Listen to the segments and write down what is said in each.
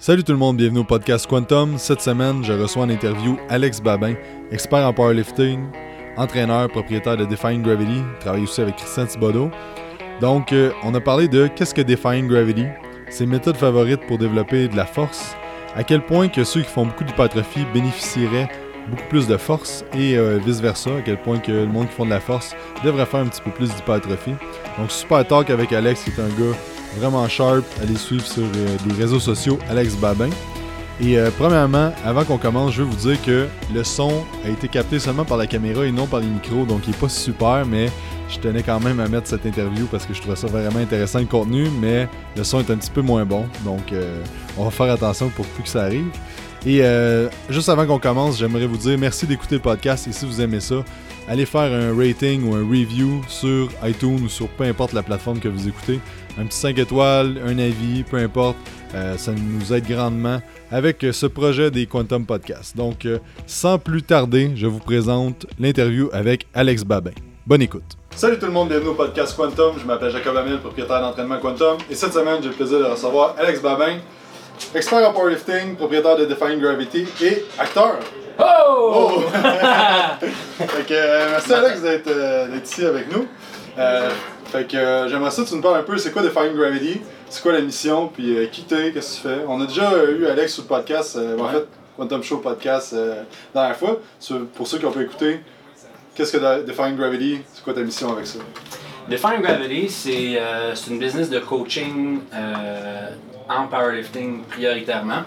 Salut tout le monde, bienvenue au podcast Quantum. Cette semaine, je reçois en interview Alex Babin, expert en powerlifting, entraîneur, propriétaire de Defying Gravity, travaille aussi avec Christian Thibodeau. Donc, euh, on a parlé de qu'est-ce que Defying Gravity, ses méthodes favorites pour développer de la force, à quel point que ceux qui font beaucoup d'hypertrophie bénéficieraient beaucoup plus de force et euh, vice-versa, à quel point que le monde qui font de la force devrait faire un petit peu plus d'hypertrophie. Donc, super talk avec Alex, qui est un gars vraiment sharp. Allez suivre sur euh, les réseaux sociaux Alex Babin. Et euh, premièrement, avant qu'on commence, je veux vous dire que le son a été capté seulement par la caméra et non par les micros, donc il n'est pas super, mais je tenais quand même à mettre cette interview parce que je trouvais ça vraiment intéressant le contenu, mais le son est un petit peu moins bon, donc euh, on va faire attention pour plus que ça arrive. Et juste avant qu'on commence, j'aimerais vous dire merci d'écouter le podcast et si vous aimez ça, allez faire un rating ou un review sur iTunes ou sur peu importe la plateforme que vous écoutez un petit 5 étoiles, un avis, peu importe. Euh, ça nous aide grandement avec ce projet des Quantum Podcasts. Donc, euh, sans plus tarder, je vous présente l'interview avec Alex Babin. Bonne écoute. Salut tout le monde, bienvenue au podcast Quantum. Je m'appelle Jacob Amil, propriétaire d'entraînement Quantum. Et cette semaine, j'ai le plaisir de recevoir Alex Babin, expert en powerlifting, propriétaire de Defying Gravity et acteur. Oh! oh! fait euh, merci Alex d'être ici avec nous. Fait que euh, j'aimerais ça que tu nous parles un peu, c'est quoi Defying Gravity, c'est quoi la mission, puis euh, qui t'es, qu'est-ce que tu fais? On a déjà eu Alex sur le podcast, euh, en fait, Quantum Show podcast la dernière fois. Pour ceux qui ont pu écouter, qu'est-ce que Defying Gravity, c'est quoi ta mission avec ça? Defying Gravity, c'est une business de coaching en powerlifting prioritairement.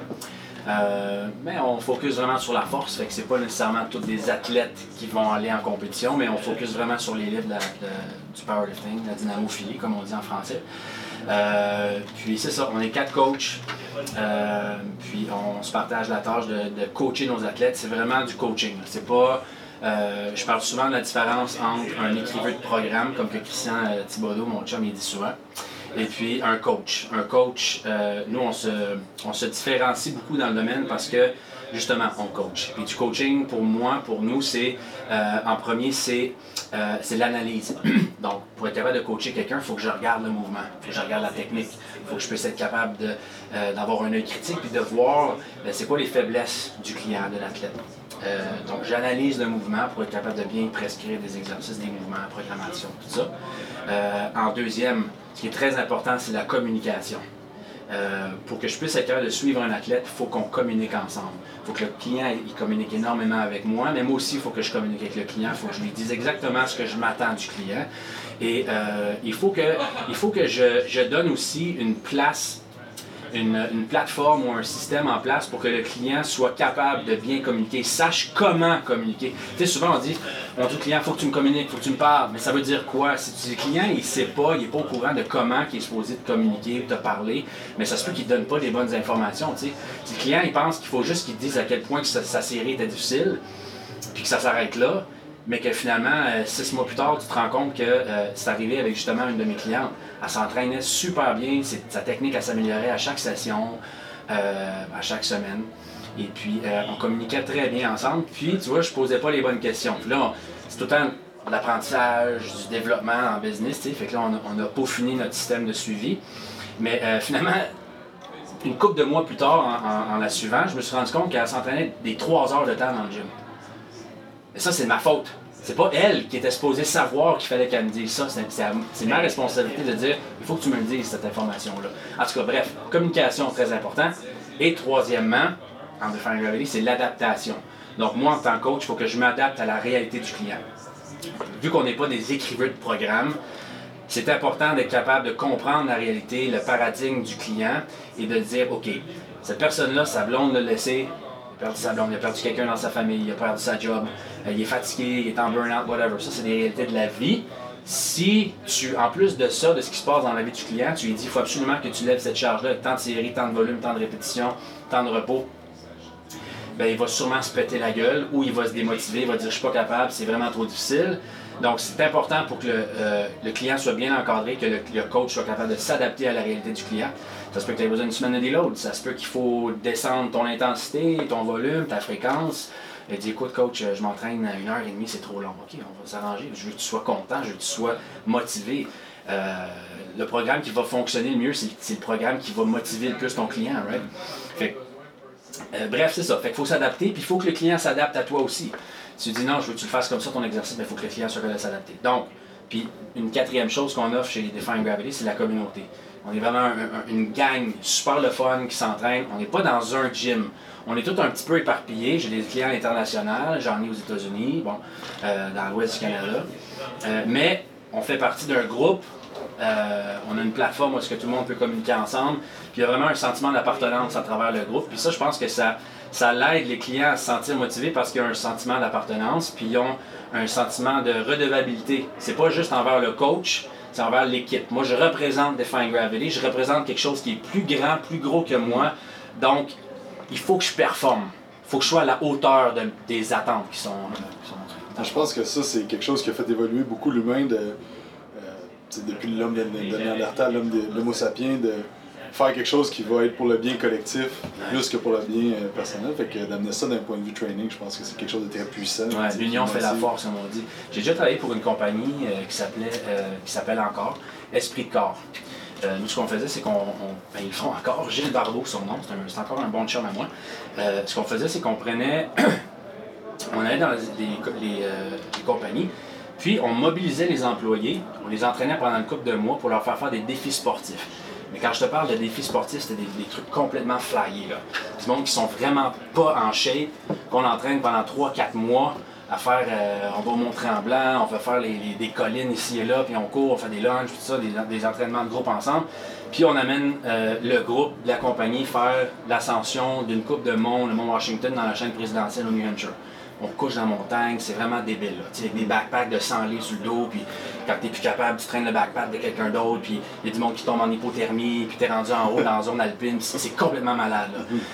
Euh, mais on focus vraiment sur la force, fait que c'est pas nécessairement tous des athlètes qui vont aller en compétition, mais on focus vraiment sur les livres du powerlifting, la dynamophilie, comme on dit en français. Euh, puis c'est ça, on est quatre coachs, euh, puis on se partage la tâche de, coacher nos athlètes. C'est vraiment du coaching. C'est pas, je parle souvent de la différence entre un écrivain de programme, comme que Christian Thibodeau, mon chum, il dit souvent, et puis un coach. Un coach, euh, nous, on se, on se différencie beaucoup dans le domaine parce que justement, on coach. Puis du coaching, pour moi, pour nous, c'est euh, en premier, c'est euh, l'analyse. Donc, pour être capable de coacher quelqu'un, il faut que je regarde le mouvement, il faut que je regarde la technique, il faut que je puisse être capable d'avoir un œil critique puis de voir c'est quoi les faiblesses du client, de l'athlète. Donc, j'analyse le mouvement pour être capable de bien prescrire des exercices, des mouvements, programmation, tout ça. en deuxième, ce qui est très important, c'est la communication. Euh, pour que je puisse être capable de suivre un athlète, il faut qu'on communique ensemble. Il faut que le client il communique énormément avec moi, mais moi aussi, il faut que je communique avec le client. Il faut que je lui dise exactement ce que je m'attends du client. Et euh, il faut que, il faut que je, je donne aussi une place une, plateforme ou un système en place pour que le client soit capable de bien communiquer, sache comment communiquer. Tu sais, souvent on dit, on dit au client, faut que tu me communiques, faut que tu me parles, mais ça veut dire quoi? Si le client, il sait pas, il est pas au courant de comment il est supposé te communiquer, te parler, mais ça se peut qu'il ne donne pas les bonnes informations, tu sais. Si le client, il pense qu'il faut juste qu'il dise à quel point que sa, sa série était difficile, puis que ça s'arrête là, mais que finalement, euh, six mois plus tard, tu te rends compte que euh, c'est arrivé avec justement une de mes clientes. Elle s'entraînait super bien, sa technique, s'améliorait à chaque session, euh, à chaque semaine. Et puis, on communiquait très bien ensemble. Puis, tu vois, je posais pas les bonnes questions. Puis là, c'est tout le temps l'apprentissage, du développement en business, tu sais. Fait que là, on a, peaufiné notre système de suivi. Mais finalement, une couple de mois plus tard, en, en la suivant, je me suis rendu compte qu'elle s'entraînait des trois heures de temps dans le gym. Mais ça, c'est ma faute. C'est pas elle qui était supposée savoir qu'il fallait qu'elle me dise ça. C'est ma responsabilité de dire il faut que tu me le dises, cette information-là. En tout cas, bref, communication très important. Et troisièmement, en Gravity, c'est l'adaptation. Donc, moi, en tant que coach, il faut que je m'adapte à la réalité du client. Vu qu'on n'est pas des écrivains de programme, c'est important d'être capable de comprendre la réalité, le paradigme du client et de dire OK, cette personne-là, sa blonde l'a laissé perdu sa blonde, il a perdu quelqu'un dans sa famille, il a perdu sa job, euh, il est fatigué, il est en burn-out, whatever. Ça, c'est des réalités de la vie. Si tu, en plus de ça, de ce qui se passe dans la vie du client, tu lui dis il faut absolument que tu lèves cette charge-là, tant de séries, tant de volume, tant de répétition, tant de repos, ben, il va sûrement se péter la gueule ou il va se démotiver, il va dire je suis pas capable, c'est vraiment trop difficile. Donc, c'est important pour que le, euh, client soit bien encadré, que le, coach soit capable de s'adapter à la réalité du client. Ça se peut que tu aies besoin d'une semaine de déload. Ça se peut qu'il faut descendre ton intensité, ton volume, ta fréquence. Et dit écoute, coach, je m'entraîne à une heure et demie, c'est trop long. OK, on va s'arranger. Je veux que tu sois content, je veux que tu sois motivé. Euh, le programme qui va fonctionner le mieux, c'est le programme qui va motiver le plus ton client, right? Fait euh, bref, c'est ça. Fait qu'il faut s'adapter, puis il faut que le client s'adapte à toi aussi. Tu dis non, je veux que tu le fasses comme ça ton exercice, mais il faut que le client soit capable de s'adapter. Donc, puis une quatrième chose qu'on offre chez Define Gravity, c'est la communauté. On est vraiment une gang super le fun qui s'entraîne. On n'est pas dans un gym. On est tout un petit peu éparpillés. J'ai des clients internationaux, j'en ai aux États-Unis, bon, euh, dans l'ouest du Canada. Euh, mais on fait partie d'un groupe. Euh, on a une plateforme où est-ce que tout le monde peut communiquer ensemble. Puis il y a vraiment un sentiment d'appartenance à travers le groupe. Puis ça, je pense que ça, ça l'aide les clients à se sentir motivés parce qu'ils ont un sentiment d'appartenance, puis ils ont un sentiment de redevabilité. C'est pas juste envers le coach, c'est envers l'équipe. Moi, je représente Define Gravity, je représente quelque chose qui est plus grand, plus gros que moi. Donc, il faut que je performe. Il faut que je sois à la hauteur des attentes qui sont, euh, Je pense que ça, c'est quelque chose qui a fait évoluer beaucoup l'humain de, euh, depuis l'homme de, de, Néandertal, l'homme de l'homo sapiens, de faire quelque chose qui va être pour le bien collectif plus que pour le bien euh, personnel. Fait que d'amener ça d'un point de vue training, je pense que c'est quelque chose de très puissant. l'union fait la force, comme on dit. J'ai déjà travaillé pour une compagnie qui s'appelait qui s'appelle encore Esprit de corps. Euh, nous, ce qu'on faisait, c'est qu'on. Ben, ils font encore. Gilles Barbeau, son nom, c'est encore un bon chum à moi. Euh, ce qu'on faisait, c'est qu'on prenait. on allait dans les, euh, les, compagnies, puis on mobilisait les employés, on les entraînait pendant une couple de mois pour leur faire faire des défis sportifs. Mais quand je te parle de défis sportifs, c'était des, trucs complètement flyés. Là. Du monde qui sont vraiment pas en shape, qu'on entraîne pendant 3-4 mois à faire, euh, on va montrer en blanc, on va faire des collines ici et là, puis on court, on fait des lunges, tout ça, des, entraînements de groupe ensemble. Puis on amène euh, le groupe de la compagnie faire l'ascension d'une coupe de mont, le mont Washington, dans la chaîne présidentielle au New Hampshire on couche dans la montagne, c'est vraiment débile. Là. Avec des backpacks de 100 livres sur le dos, puis quand t'es plus capable, tu traînes le backpack de quelqu'un d'autre, puis il y a du monde qui tombe en hypothermie, puis t'es rendu en haut dans la zone alpine, c'est complètement malade.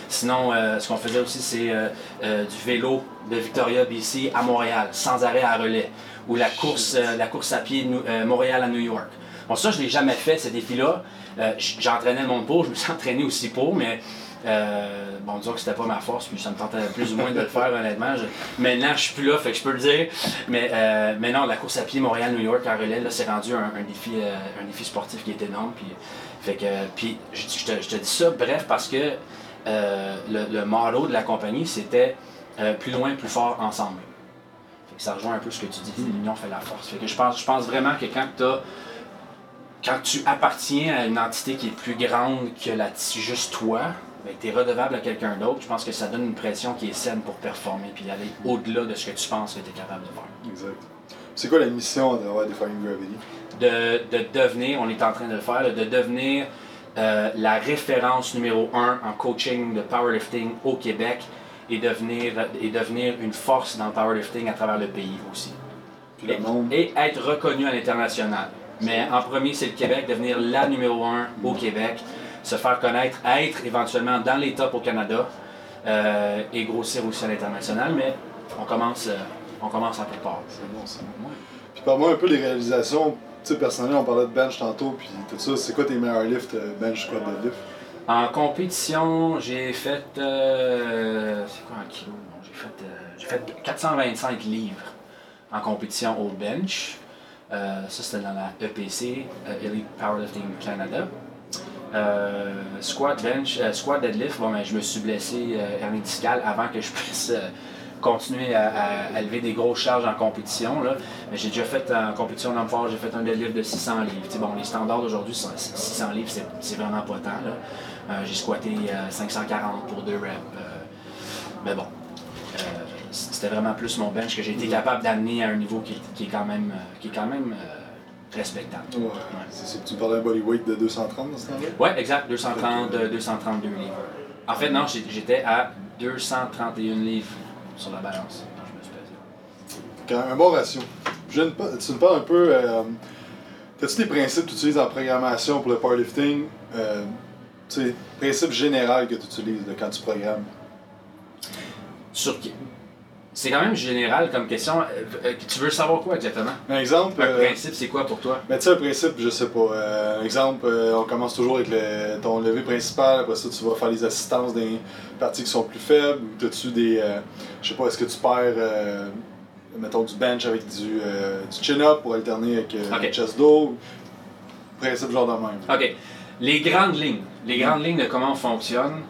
Sinon, euh, ce qu'on faisait aussi, c'est euh, euh, du vélo de Victoria, BC à Montréal, sans arrêt à relais, ou la course, à pied de Montréal à New York. Bon, ça, je l'ai jamais fait, ces défis-là. J'entraînais le monde pour, je me suis entraîné aussi pour, mais euh, bon, disons que c'était pas ma force, puis ça me tentait plus ou moins de le faire, honnêtement. Maintenant, je suis plus là, fait que je peux le dire. Mais, euh, mais non, la course à pied Montréal-New York en relais, là, c'est rendu un, défi, euh, un défi sportif qui est énorme. Puis, fait que, puis je, te, dis ça, bref, parce que le, le motto de la compagnie, c'était plus loin, plus fort ensemble. Fait que ça rejoint un peu ce que tu dis, l'union fait la force. Fait que je pense, je pense vraiment que quand tu quand tu appartiens à une entité qui est plus grande que la, juste toi, ben, tu es redevable à quelqu'un d'autre, je pense que ça donne une pression qui est saine pour performer puis aller au-delà de ce que tu penses que tu es capable de faire. Exact. C'est quoi la mission de Defying Gravity? De, de, devenir, on est en train de le faire, de devenir euh, la référence numéro un en coaching de powerlifting au Québec et devenir, et devenir une force dans le powerlifting à travers le pays aussi. Et, et, être reconnu à l'international. Mais en premier, c'est le Québec, devenir la numéro un au Québec se faire connaître, être éventuellement dans les tops au Canada euh, et grossir aussi à l'international, mais on commence, euh, on commence en quelque part. C'est bon, c'est bon. Puis parle-moi un peu des réalisations. Tu sais, personnellement, on parlait de bench tantôt, puis tout ça. C'est quoi tes meilleurs lifts, euh, bench, squat, deadlift? En compétition, j'ai fait. c'est quoi un kilo? J'ai fait, j'ai fait 425 livres en compétition au bench. ça, c'était dans la EPC, Elite Powerlifting Canada. Euh, squat, bench, euh, squat, deadlift, bon, ben, je me suis blessé euh, hernie discale avant que je puisse continuer à, lever des grosses charges en compétition. Là. Mais j'ai déjà fait en compétition d'homme fort, j'ai fait un deadlift de 600 livres. bon, les standards d'aujourd'hui, 600 livres, c'est vraiment pas tant. j'ai squatté 540 pour deux reps. mais bon, c'était vraiment plus mon bench que j'ai été capable d'amener à un niveau qui, qui, est quand même, qui est quand même respectable. Ouais. Tu me parlais d'un bodyweight de 230 dans ce temps-là? Oui, exact, 230, 232 livres. En fait, non, j'étais à 231 livres sur la balance quand je me suis Un bon ratio. tu me parles un peu. Euh, As-tu des principes que tu utilises en programmation pour le powerlifting? Euh, tu sais, principes généraux que tu utilises quand tu programmes? Sur, c'est quand même général comme question. Euh, euh, tu veux savoir quoi exactement? Un exemple. Un euh, principe, c'est quoi pour toi? Ben, tu sais, un principe, je sais pas. exemple, on commence toujours avec le, ton levé principal. Après ça, tu vas faire les assistances des parties qui sont plus faibles. Ou as-tu des. je sais pas, est-ce que tu perds. mettons du bench avec du, du chin-up pour alterner avec okay. chest dos? Principe genre de même. OK. Les grandes lignes. Les grandes lignes de comment on fonctionne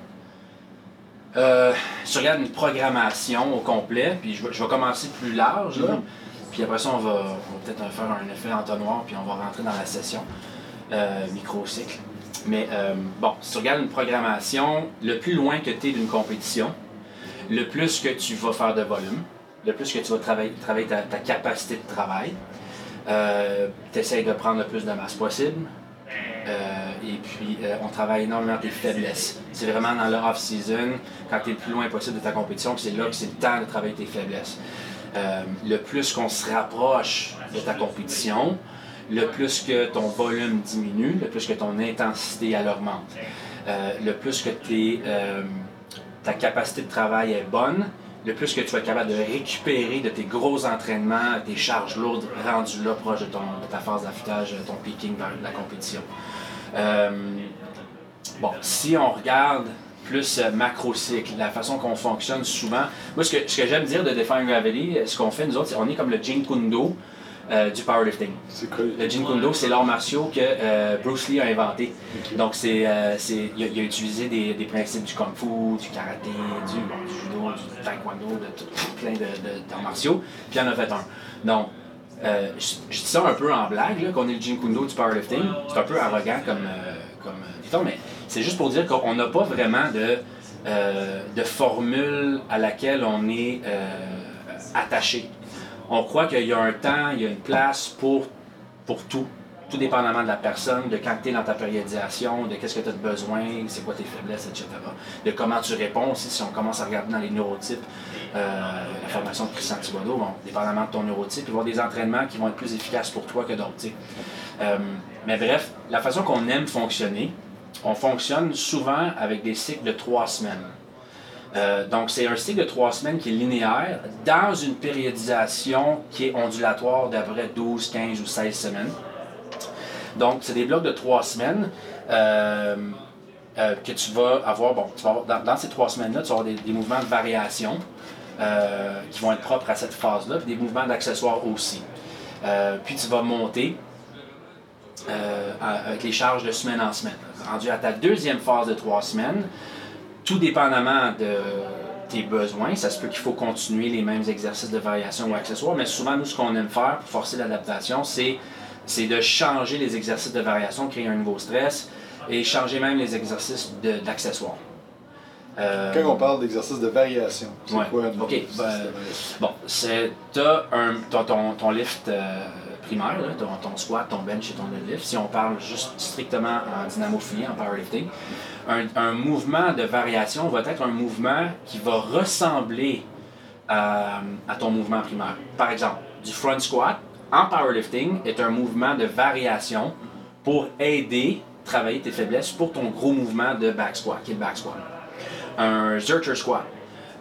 Euh, si tu regardes une programmation au complet, puis je vais, je vais commencer plus large, là, puis après ça, on va, peut-être faire un effet entonnoir, puis on va rentrer dans la session euh, micro-cycle. Mais euh, bon, si tu regardes une programmation, le plus loin que tu es d'une compétition, le plus que tu vas faire de volume, le plus que tu vas travailler, travailler ta, ta capacité de travail. tu essaies de prendre le plus de masse possible. Euh, et puis, euh, on travaille énormément tes faiblesses. C'est vraiment dans le off-season, quand tu es le plus loin possible de ta compétition, que c'est là que c'est le temps de travailler tes faiblesses. Euh, le plus qu'on se rapproche de ta compétition, le plus que ton volume diminue, le plus que ton intensité augmente. le plus que ta capacité de travail est bonne, le plus que tu vas être capable de récupérer de tes gros entraînements, tes charges lourdes rendues là proche de, ton, ta phase d'affûtage, ton peaking vers la compétition. Euh, bon, si on regarde plus euh, macro-cycle, la façon qu'on fonctionne souvent, moi ce que, j'aime dire de Define Gravity, ce qu'on fait nous autres, on est comme le Jean Kundo euh, du powerlifting. Cool. Le Jean Kundo, c'est l'art martial que euh, Bruce Lee a inventé. Donc, c'est, euh, il, a, il a utilisé des, des principes du kung fu, du karaté, du, judo, du taekwondo, de tout, plein d'arts martiaux, puis il en a fait un. Donc, euh, je, je dis ça un peu en blague, là, qu'on est le Jean Kundo du powerlifting. C'est un peu arrogant comme, comme dicton, mais c'est juste pour dire qu'on n'a pas vraiment de, de formule à laquelle on est attaché. On croit qu'il y a un temps, il y a une place pour, tout, tout dépendamment de la personne, de quand tu es dans ta périodisation, de qu'est-ce que tu as besoin, c'est quoi tes faiblesses, etc. De comment tu réponds aussi, si on commence à regarder dans les neurotypes, euh, la formation de Christian Thibodeau, dépendamment de ton neurotype, il y avoir des entraînements qui vont être plus efficaces pour toi que d'autres. Euh, mais bref, la façon qu'on aime fonctionner, on fonctionne souvent avec des cycles de trois semaines. Euh, donc, c'est un cycle de trois semaines qui est linéaire dans une périodisation qui est ondulatoire d'après 12, 15 ou 16 semaines. Donc, c'est des blocs de trois semaines euh, euh, que tu vas avoir. Bon, tu vas dans, ces trois semaines-là, tu vas avoir des, des mouvements de variation qui vont être propres à cette phase-là, puis des mouvements d'accessoires aussi. Puis tu vas monter avec les charges de semaine en semaine. Rendu à ta deuxième phase de trois semaines, tout dépendamment de tes besoins, ça se peut qu'il faut continuer les mêmes exercices de variation ou accessoires, mais souvent, nous, ce qu'on aime faire pour forcer l'adaptation, c'est, c'est de changer les exercices de variation, créer un nouveau stress et changer même les exercices de- d'accessoires. Euh, Quand on parle d'exercice de variation, c'est Ouais. quoi exercice ben, de? Bon, c'est t'as un t'as ton, ton lift euh, primaire, là, ton, ton squat, ton bench et ton deadlift. Si on parle juste strictement en dynamophilie, en powerlifting, un, mouvement de variation va être un mouvement qui va ressembler à, à ton mouvement primaire. Par exemple, du front squat en powerlifting est un mouvement de variation pour aider travailler tes faiblesses pour ton gros mouvement de back squat, qui est le back squat. Un Zercher squat,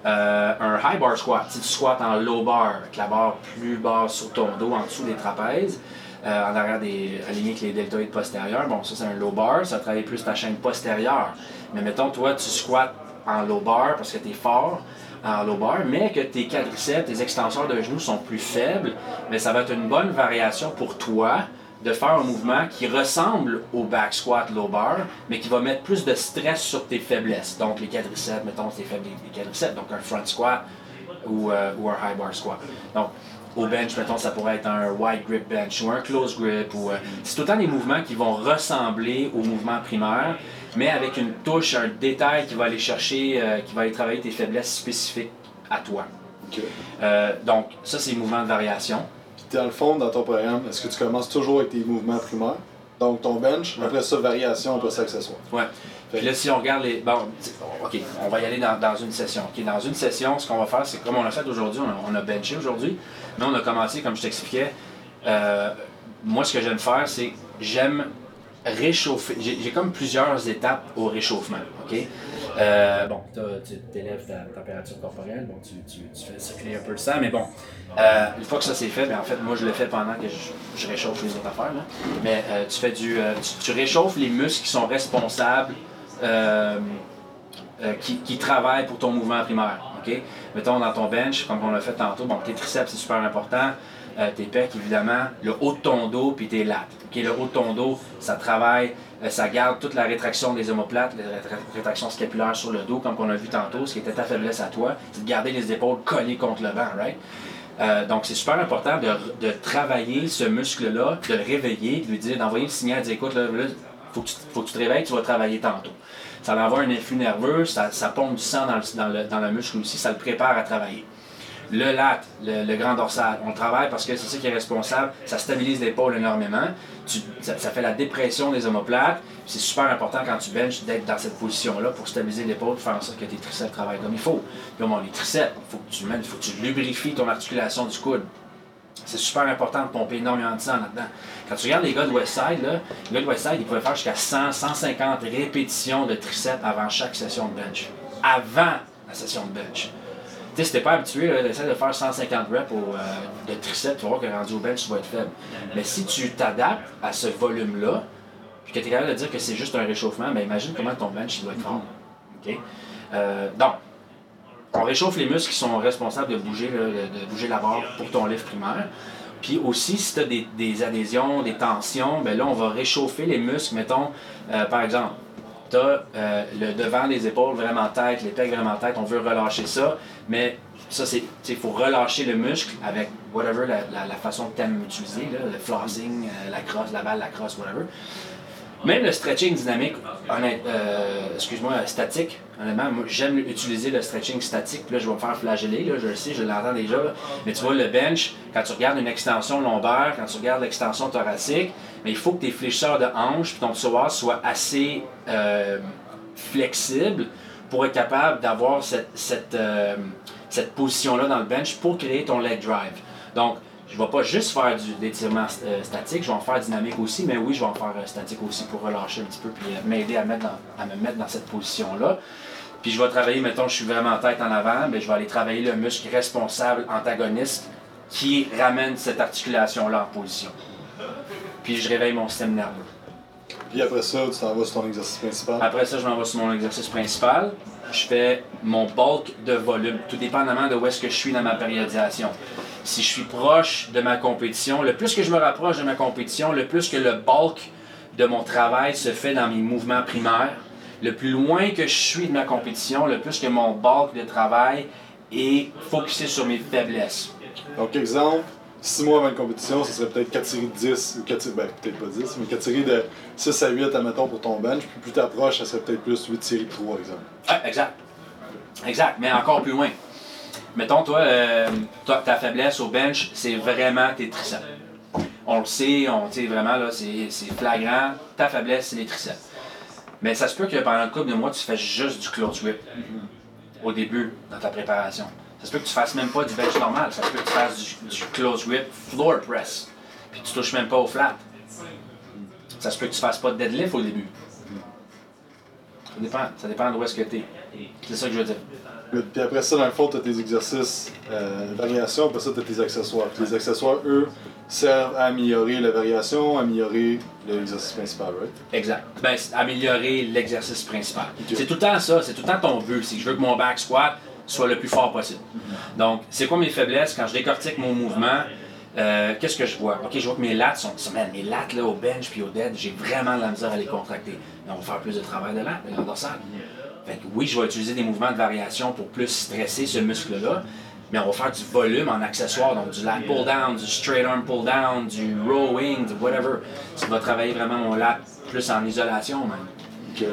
euh, un high bar squat, si tu squats en low bar, avec la barre plus basse sur ton dos, en dessous des trapèzes, euh, en arrière des alignés avec les deltoïdes postérieurs, bon, ça c'est un low bar, ça travaille plus ta chaîne postérieure. Mais mettons, toi, tu squats en low bar parce que tu es fort en low bar, mais que tes quadriceps, tes extenseurs de genoux sont plus faibles, mais ça va être une bonne variation pour toi de faire un mouvement qui ressemble au back squat low bar, mais qui va mettre plus de stress sur tes faiblesses. Donc les quadriceps, mettons, c'est faible les quadriceps, donc un front squat ou, euh, ou un high bar squat. Donc au bench, mettons, ça pourrait être un wide grip bench ou un close grip. ou euh, C'est temps des mouvements qui vont ressembler au mouvement primaire, mais avec une touche, un détail qui va aller chercher, euh, qui va aller travailler tes faiblesses spécifiques à toi. Euh, donc ça, c'est les mouvements de variation. Dans le fond, dans ton programme, est-ce que tu commences toujours avec tes mouvements primaires? Donc ton bench, après ça, variation, après ça, accessoire. Ouais. Puis là, si on regarde les. Bon, OK, on va y aller dans, dans une session. OK, dans une session, ce qu'on va faire, c'est comme on l'a fait aujourd'hui, on a, on a benché aujourd'hui, mais on a commencé, comme je t'expliquais. euh, moi, ce que j'aime faire, c'est j'aime réchauffer. J'ai j'ai comme plusieurs étapes au réchauffement. OK? Euh, bon, tu élèves ta température corporelle, bon, tu, tu, fais circuler un peu le sang, mais bon, euh, une fois que ça c'est fait, ben, en fait, moi je le fais pendant que je, réchauffe les autres affaires. Là. Mais euh, tu fais du. tu, réchauffes les muscles qui sont responsables, qui, qui travaillent pour ton mouvement primaire. Mettons dans ton bench, comme on l'a fait tantôt, bon, tes triceps c'est super important. tes pecs, évidemment, le haut de ton dos puis tes lattes. Le haut de ton dos, ça travaille ça garde toute la rétraction des omoplates, la rétra- rétraction scapulaire sur le dos, comme on a vu tantôt, ce qui était ta faiblesse à toi, c'est de garder les épaules collées contre le banc, right? Euh, donc, c'est super important de, travailler ce muscle-là, de le réveiller, de lui dire, d'envoyer le signal, de dire, écoute, là, faut, que tu, te réveilles, tu vas travailler tantôt. Ça avoir un influx nerveux, ça, ça pompe du sang dans le, dans, le, dans le muscle aussi, ça le prépare à travailler. Le lat, le, grand dorsal, on le travaille parce que c'est ça qui est responsable. Ça stabilise l'épaule énormément. Ça, fait la dépression des omoplates. C'est super important quand tu benches d'être dans cette position-là pour stabiliser l'épaule, faire en sorte que tes triceps travaillent comme il faut. Puis bon, les triceps, il faut que tu faut que tu lubrifies ton articulation du coude. C'est super important de pomper énormément de sang là-dedans. Quand tu regardes les gars de Westside, là, les gars de Westside, ils pouvaient faire jusqu'à 100, 150 répétitions de triceps avant chaque session de bench. Avant la session de bench. Tu sais, si t'es pas habitué, là, d'essayer de faire 150 reps euh, de triceps, tu vas voir que rendu au bench, tu être faible. Mais si tu t'adaptes à ce volume-là, puis que tu es capable de dire que c'est juste un réchauffement, ben imagine comment ton bench doit être fort. Euh, donc, on réchauffe les muscles qui sont responsables de bouger, là, de, bouger la barre pour ton lift primaire. Puis aussi, si tu as des, des adhésions, des tensions, ben là, on va réchauffer les muscles. Mettons, euh, par exemple, as le devant des épaules vraiment tête, les pecs vraiment tête, on veut relâcher ça, mais ça, c'est, il faut relâcher le muscle avec whatever la façon que tu aimes utiliser, là, le flossing, euh, la crosse, la balle, la crosse, whatever. Même le stretching dynamique, euh, excuse-moi, statique, honnêtement, moi j'aime utiliser le stretching statique, puis là je vais me faire flageller, là, je le sais, je l'entends déjà, mais tu vois le bench, quand tu regardes une extension lombaire, quand tu regardes l'extension thoracique, mais il faut que tes fléchisseurs de hanches puis ton psoas soient assez euh, flexibles pour être capable d'avoir cette, cette, euh, cette position-là dans le bench pour créer ton leg drive. Donc, je ne vais pas juste faire du, des étirements euh, statiques, je vais en faire dynamique aussi, mais oui, je vais en faire euh, statique aussi pour relâcher un petit peu puis euh, m'aider à, mettre dans- à me mettre dans cette position-là. Puis je vais travailler, mettons, je suis vraiment tête en avant, mais je vais aller travailler le muscle responsable antagoniste qui ramène cette articulation-là en position. Puis je réveille mon système nerveux. Puis après ça, tu t'en vas sur ton exercice principal? Après ça, je m'en vais sur mon exercice principal. Je fais mon bulk de volume, tout dépendamment de où est-ce que je suis dans ma périodisation. Si je suis proche de ma compétition, le plus que je me rapproche de ma compétition, le plus que le bulk de mon travail se fait dans mes mouvements primaires, le plus loin que je suis de ma compétition, le plus que mon bulk de travail est focusé sur mes faiblesses. Donc, exemple, 6 mois avant une compétition, ce serait peut-être 4 séries de 10, ou 4 séries, ben peut-être pas 10, mais 4 séries de 6 à 8, admettons, pour ton bench. Puis plus t'approches, ça serait peut-être plus 8 séries de 3, exemple. Ah, exact. Exact, mais encore plus loin. Mettons, toi, euh, toi, ta faiblesse au bench, c'est vraiment tes triceps. On le sait, on tu sais, vraiment, là, c'est flagrant. Ta faiblesse, c'est les triceps. Mais ça se peut que pendant le couple de mois, tu fais juste du close whip au début dans ta préparation. Ça se peut que tu fasses même pas du bench normal. Ça se peut que tu fasses du, du close whip floor press. Puis tu touches même pas au flat. Ça se peut que tu fasses pas de deadlift au début. Ça dépend, ça dépend d'où est-ce que tu es. C'est ça que je veux dire. Puis après ça, dans le fond, tu as tes exercices euh, variation, après ça, tu as tes accessoires. Puis les accessoires, eux, servent à améliorer la variation, améliorer l'exercice principal, right? Exact. Ben, améliorer l'exercice principal. C'est tout le temps ça, c'est tout le temps ton but. C'est que je veux que mon back squat soit le plus fort possible. Donc, c'est quoi mes faiblesses? Quand je décortique mon mouvement? euh, Qu'est-ce que je vois? Ok, je vois que mes lats sont. man, mes lats là, au bench puis au dead, j'ai vraiment de la misère à les contracter. Mais on va faire plus de travail de lats, de grand dorsal. Fait que oui, je vais utiliser des mouvements de variation pour plus stresser ce muscle-là, mais on va faire du volume en accessoire, donc du lat pull down, du straight arm pull down, du rowing, du whatever. Ça va travailler vraiment mon lat plus en isolation même.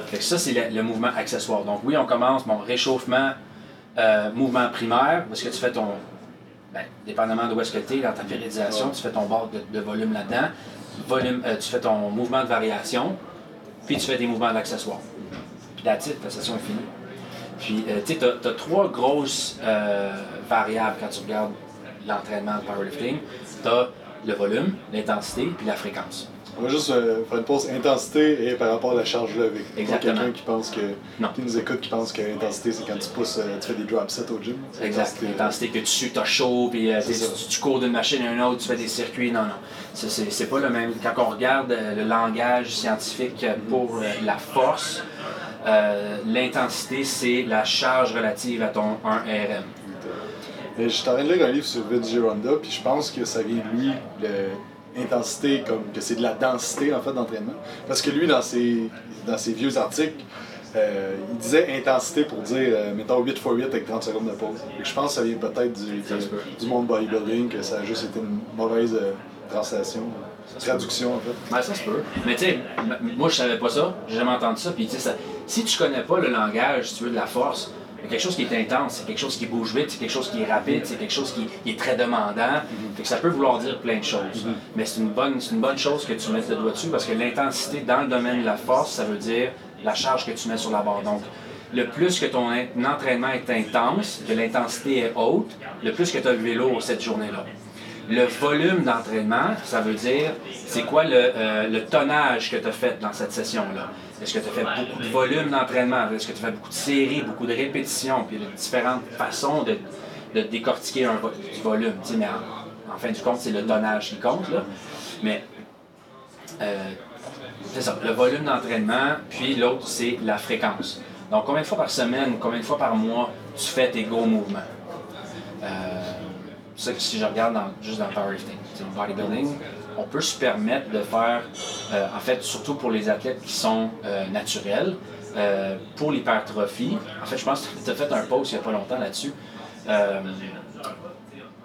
Fait que ça, c'est le, le mouvement accessoire. Donc oui, on commence, bon, réchauffement, euh, mouvement primaire, parce que tu fais ton, ben, dépendamment de où est-ce que tu es dans ta périodisation, tu fais ton bord de, de volume là-dedans, volume, euh, tu fais ton mouvement de variation, puis tu fais des mouvements d'accessoires. Puis that's it, ta session est finie. Puis, euh, tu sais, tu as, trois grosses euh, variables quand tu regardes l'entraînement de powerlifting. Tu as le volume, l'intensité, puis la fréquence. On va juste euh, faire une pause intensité et par rapport à la charge levée. Exactement. quelqu'un qui pense que. Non. qui nous écoute qui pense que l'intensité c'est quand tu pousses, tu fais des drop sets au gym. Exact. l'intensité, que tu as chaud, puis tu, tu- cours d'une machine à une autre, tu fais des circuits. Non, non. C'est- C'est c'est pas le même. Quand on regarde le langage scientifique pour la force, euh, l'intensité, c'est la charge relative à ton 1RM. Mais je suis en train de lire un livre sur Vince Gironda, puis je pense que ça vient de lui, le, intensité comme que c'est de la densité en fait d'entraînement. Parce que lui, dans ses, dans ses vieux articles, euh, il disait intensité pour dire, euh, mettons 8 x 8 avec 30 secondes de pause. Et je pense que ça vient peut-être du, du, du, monde bodybuilding, que ça a juste été une mauvaise euh, translation, traduction en fait. Ouais, ça se peut. Mais tu sais, moi je savais pas ça, j'ai jamais entendu ça. Puis tu sais, si tu connais pas le langage, si tu veux, de la force, c'est quelque chose qui est intense, c'est quelque chose qui bouge vite, c'est quelque chose qui est rapide, c'est quelque chose qui, est très demandant. Fait que ça peut vouloir dire plein de choses. Mais c'est une, bonne, une bonne chose que tu mettes le doigt dessus parce que l'intensité dans le domaine de la force, ça veut dire la charge que tu mets sur la barre. Donc, le plus que ton entraînement est intense, que l'intensité est haute, le plus que tu as le vélo cette journée-là. Le volume d'entraînement, ça veut dire c'est quoi le, euh, tonnage que tu as fait dans cette session-là? Est-ce que tu as fait beaucoup de volume d'entraînement? Est-ce que tu as fait beaucoup de séries, beaucoup de répétitions? Puis il y a différentes façons de, de décortiquer un du volume. mais en, fin du compte, c'est le tonnage qui compte. Là. Mais euh, c'est ça, le volume d'entraînement, puis l'autre, c'est la fréquence. Donc, combien de fois par semaine, combien de fois par mois tu fais tes gros mouvements? Euh, ça, si je regarde juste dans le powerlifting, le bodybuilding, on peut se permettre de faire, euh, en fait, surtout pour les athlètes qui sont euh, naturels, euh, pour l'hypertrophie. En fait, je pense que tu as fait un post il n'y a pas longtemps là-dessus.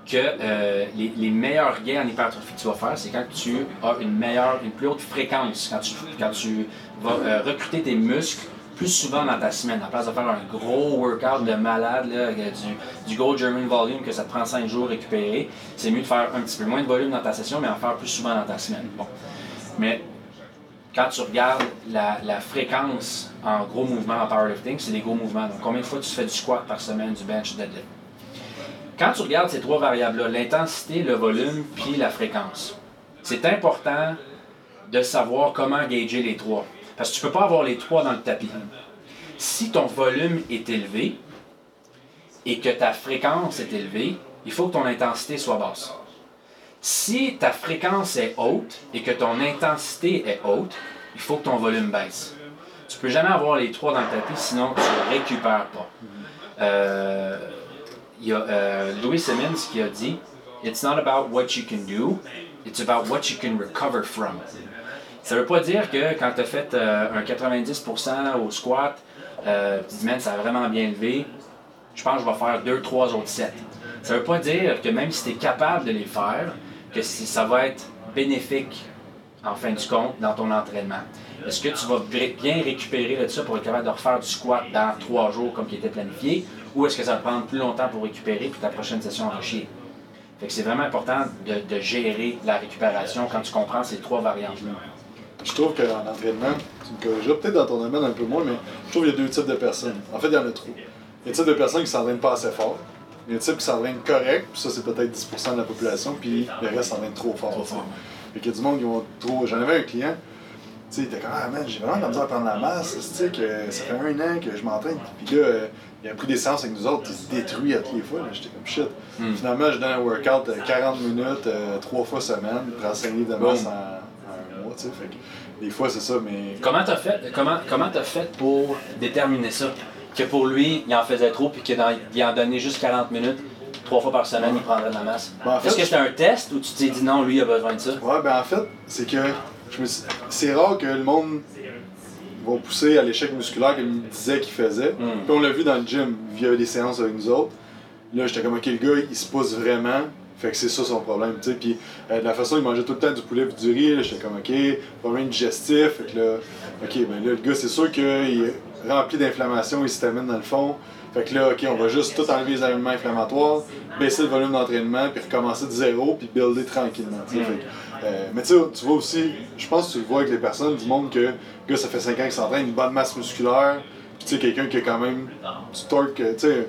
que les, les, meilleurs gains en hypertrophie que tu vas faire, c'est quand tu as une meilleure, une plus haute fréquence, quand tu, quand tu vas recruter tes muscles plus souvent dans ta semaine. En place de faire un gros workout de malade, là, du, du gros German volume que ça te prend 5 jours récupérer, c'est mieux de faire un petit peu moins de volume dans ta session, mais en faire plus souvent dans ta semaine. Bon. Mais quand tu regardes la, fréquence en gros mouvements en powerlifting, c'est des gros mouvements. Donc, combien de fois tu fais du squat par semaine, du bench, deadlift? Quand tu regardes ces trois variables-là, l'intensité, le volume, puis la fréquence, c'est important de savoir comment gager les trois. Parce que tu ne peux pas avoir les trois dans le tapis. Si ton volume est élevé et que ta fréquence est élevée, il faut que ton intensité soit basse. Si ta fréquence est haute et que ton intensité est haute, il faut que ton volume baisse. Tu ne peux jamais avoir les trois dans le tapis, sinon tu ne récupères pas. Euh, il y a euh, Louis Simmons qui a dit It's not about what you can do, it's about what you can recover from. Ça veut pas dire que quand tu as fait euh, un 90% au squat, tu te dis, man, ça a vraiment bien levé, je pense que je vais faire 2-3 autres sets. Ça veut pas dire que même si tu es capable de les faire, que ça va être bénéfique en fin du compte dans ton entraînement. Est-ce que tu vas bien récupérer de ça pour être capable de refaire du squat dans 3 jours comme qui était planifié, ou est-ce que ça va prendre plus longtemps pour récupérer puis ta prochaine session va chier? Fait que c'est vraiment important de, gérer la récupération quand tu comprends ces trois variantes-là je trouve qu'en entraînement, tu me corrigeras peut-être dans ton domaine un peu moins, mais je trouve qu'il y a deux types de personnes. En fait, il y en a trop. Il y a le type de personnes qui s'entraînent pas assez fort. Il y a le type qui s'entraîne correct, puis ça, c'est peut-être 10% de la population, puis le reste s'entraîne trop fort. Trop fort. Fait qu'il y a du monde qui vont trop. J'en avais un client, tu sais, il était comme Ah man, j'ai vraiment de la misère à prendre la masse, tu sais, que ça fait un an que je m'entraîne, puis là, euh, il a pris des séances avec nous autres, il se détruit à toutes les fois. J'étais comme shit. Hmm. Finalement, je donne un workout de 40 minutes, euh, trois fois semaine, prends 5 livres de masse en, sais. Fait des fois, c'est ça, mais. Comment t'as fait, comment, comment as fait pour déterminer ça? Que pour lui, il en faisait trop, puis qu'il en donnait juste 40 minutes, trois fois par semaine, il prendrait de la masse. Ben, Est-ce que c'était un test ou tu t'es dit non, lui, il a besoin de ça? Ouais, ben en fait, c'est que c'est rare que le monde va pousser à l'échec musculaire qu'il me disait qu'il faisait. Hmm. Puis on l'a vu dans le gym, via des séances avec nous autres. Là, j'étais comme, ok, le gars, il se pousse vraiment. Fait que c'est ça son problème, tu sais. Puis euh, de la façon il mangeait tout le temps du poulet et du riz, j'étais comme, ok, problème digestif. Là, ok, ben là, le gars, c'est sûr qu'il est rempli d'inflammation, il s'amène dans le fond. Fait que là, ok, on va juste tout enlever les aliments inflammatoires, baisser le volume d'entraînement, puis recommencer de zéro, puis builder tranquillement, tu sais. Euh, mais tu vois aussi, je pense que tu le vois avec les personnes du monde que, gars, ça fait 5 ans qu'il s'entraîne, une bonne masse musculaire, puis tu quelqu'un qui a quand même du torque, tu sais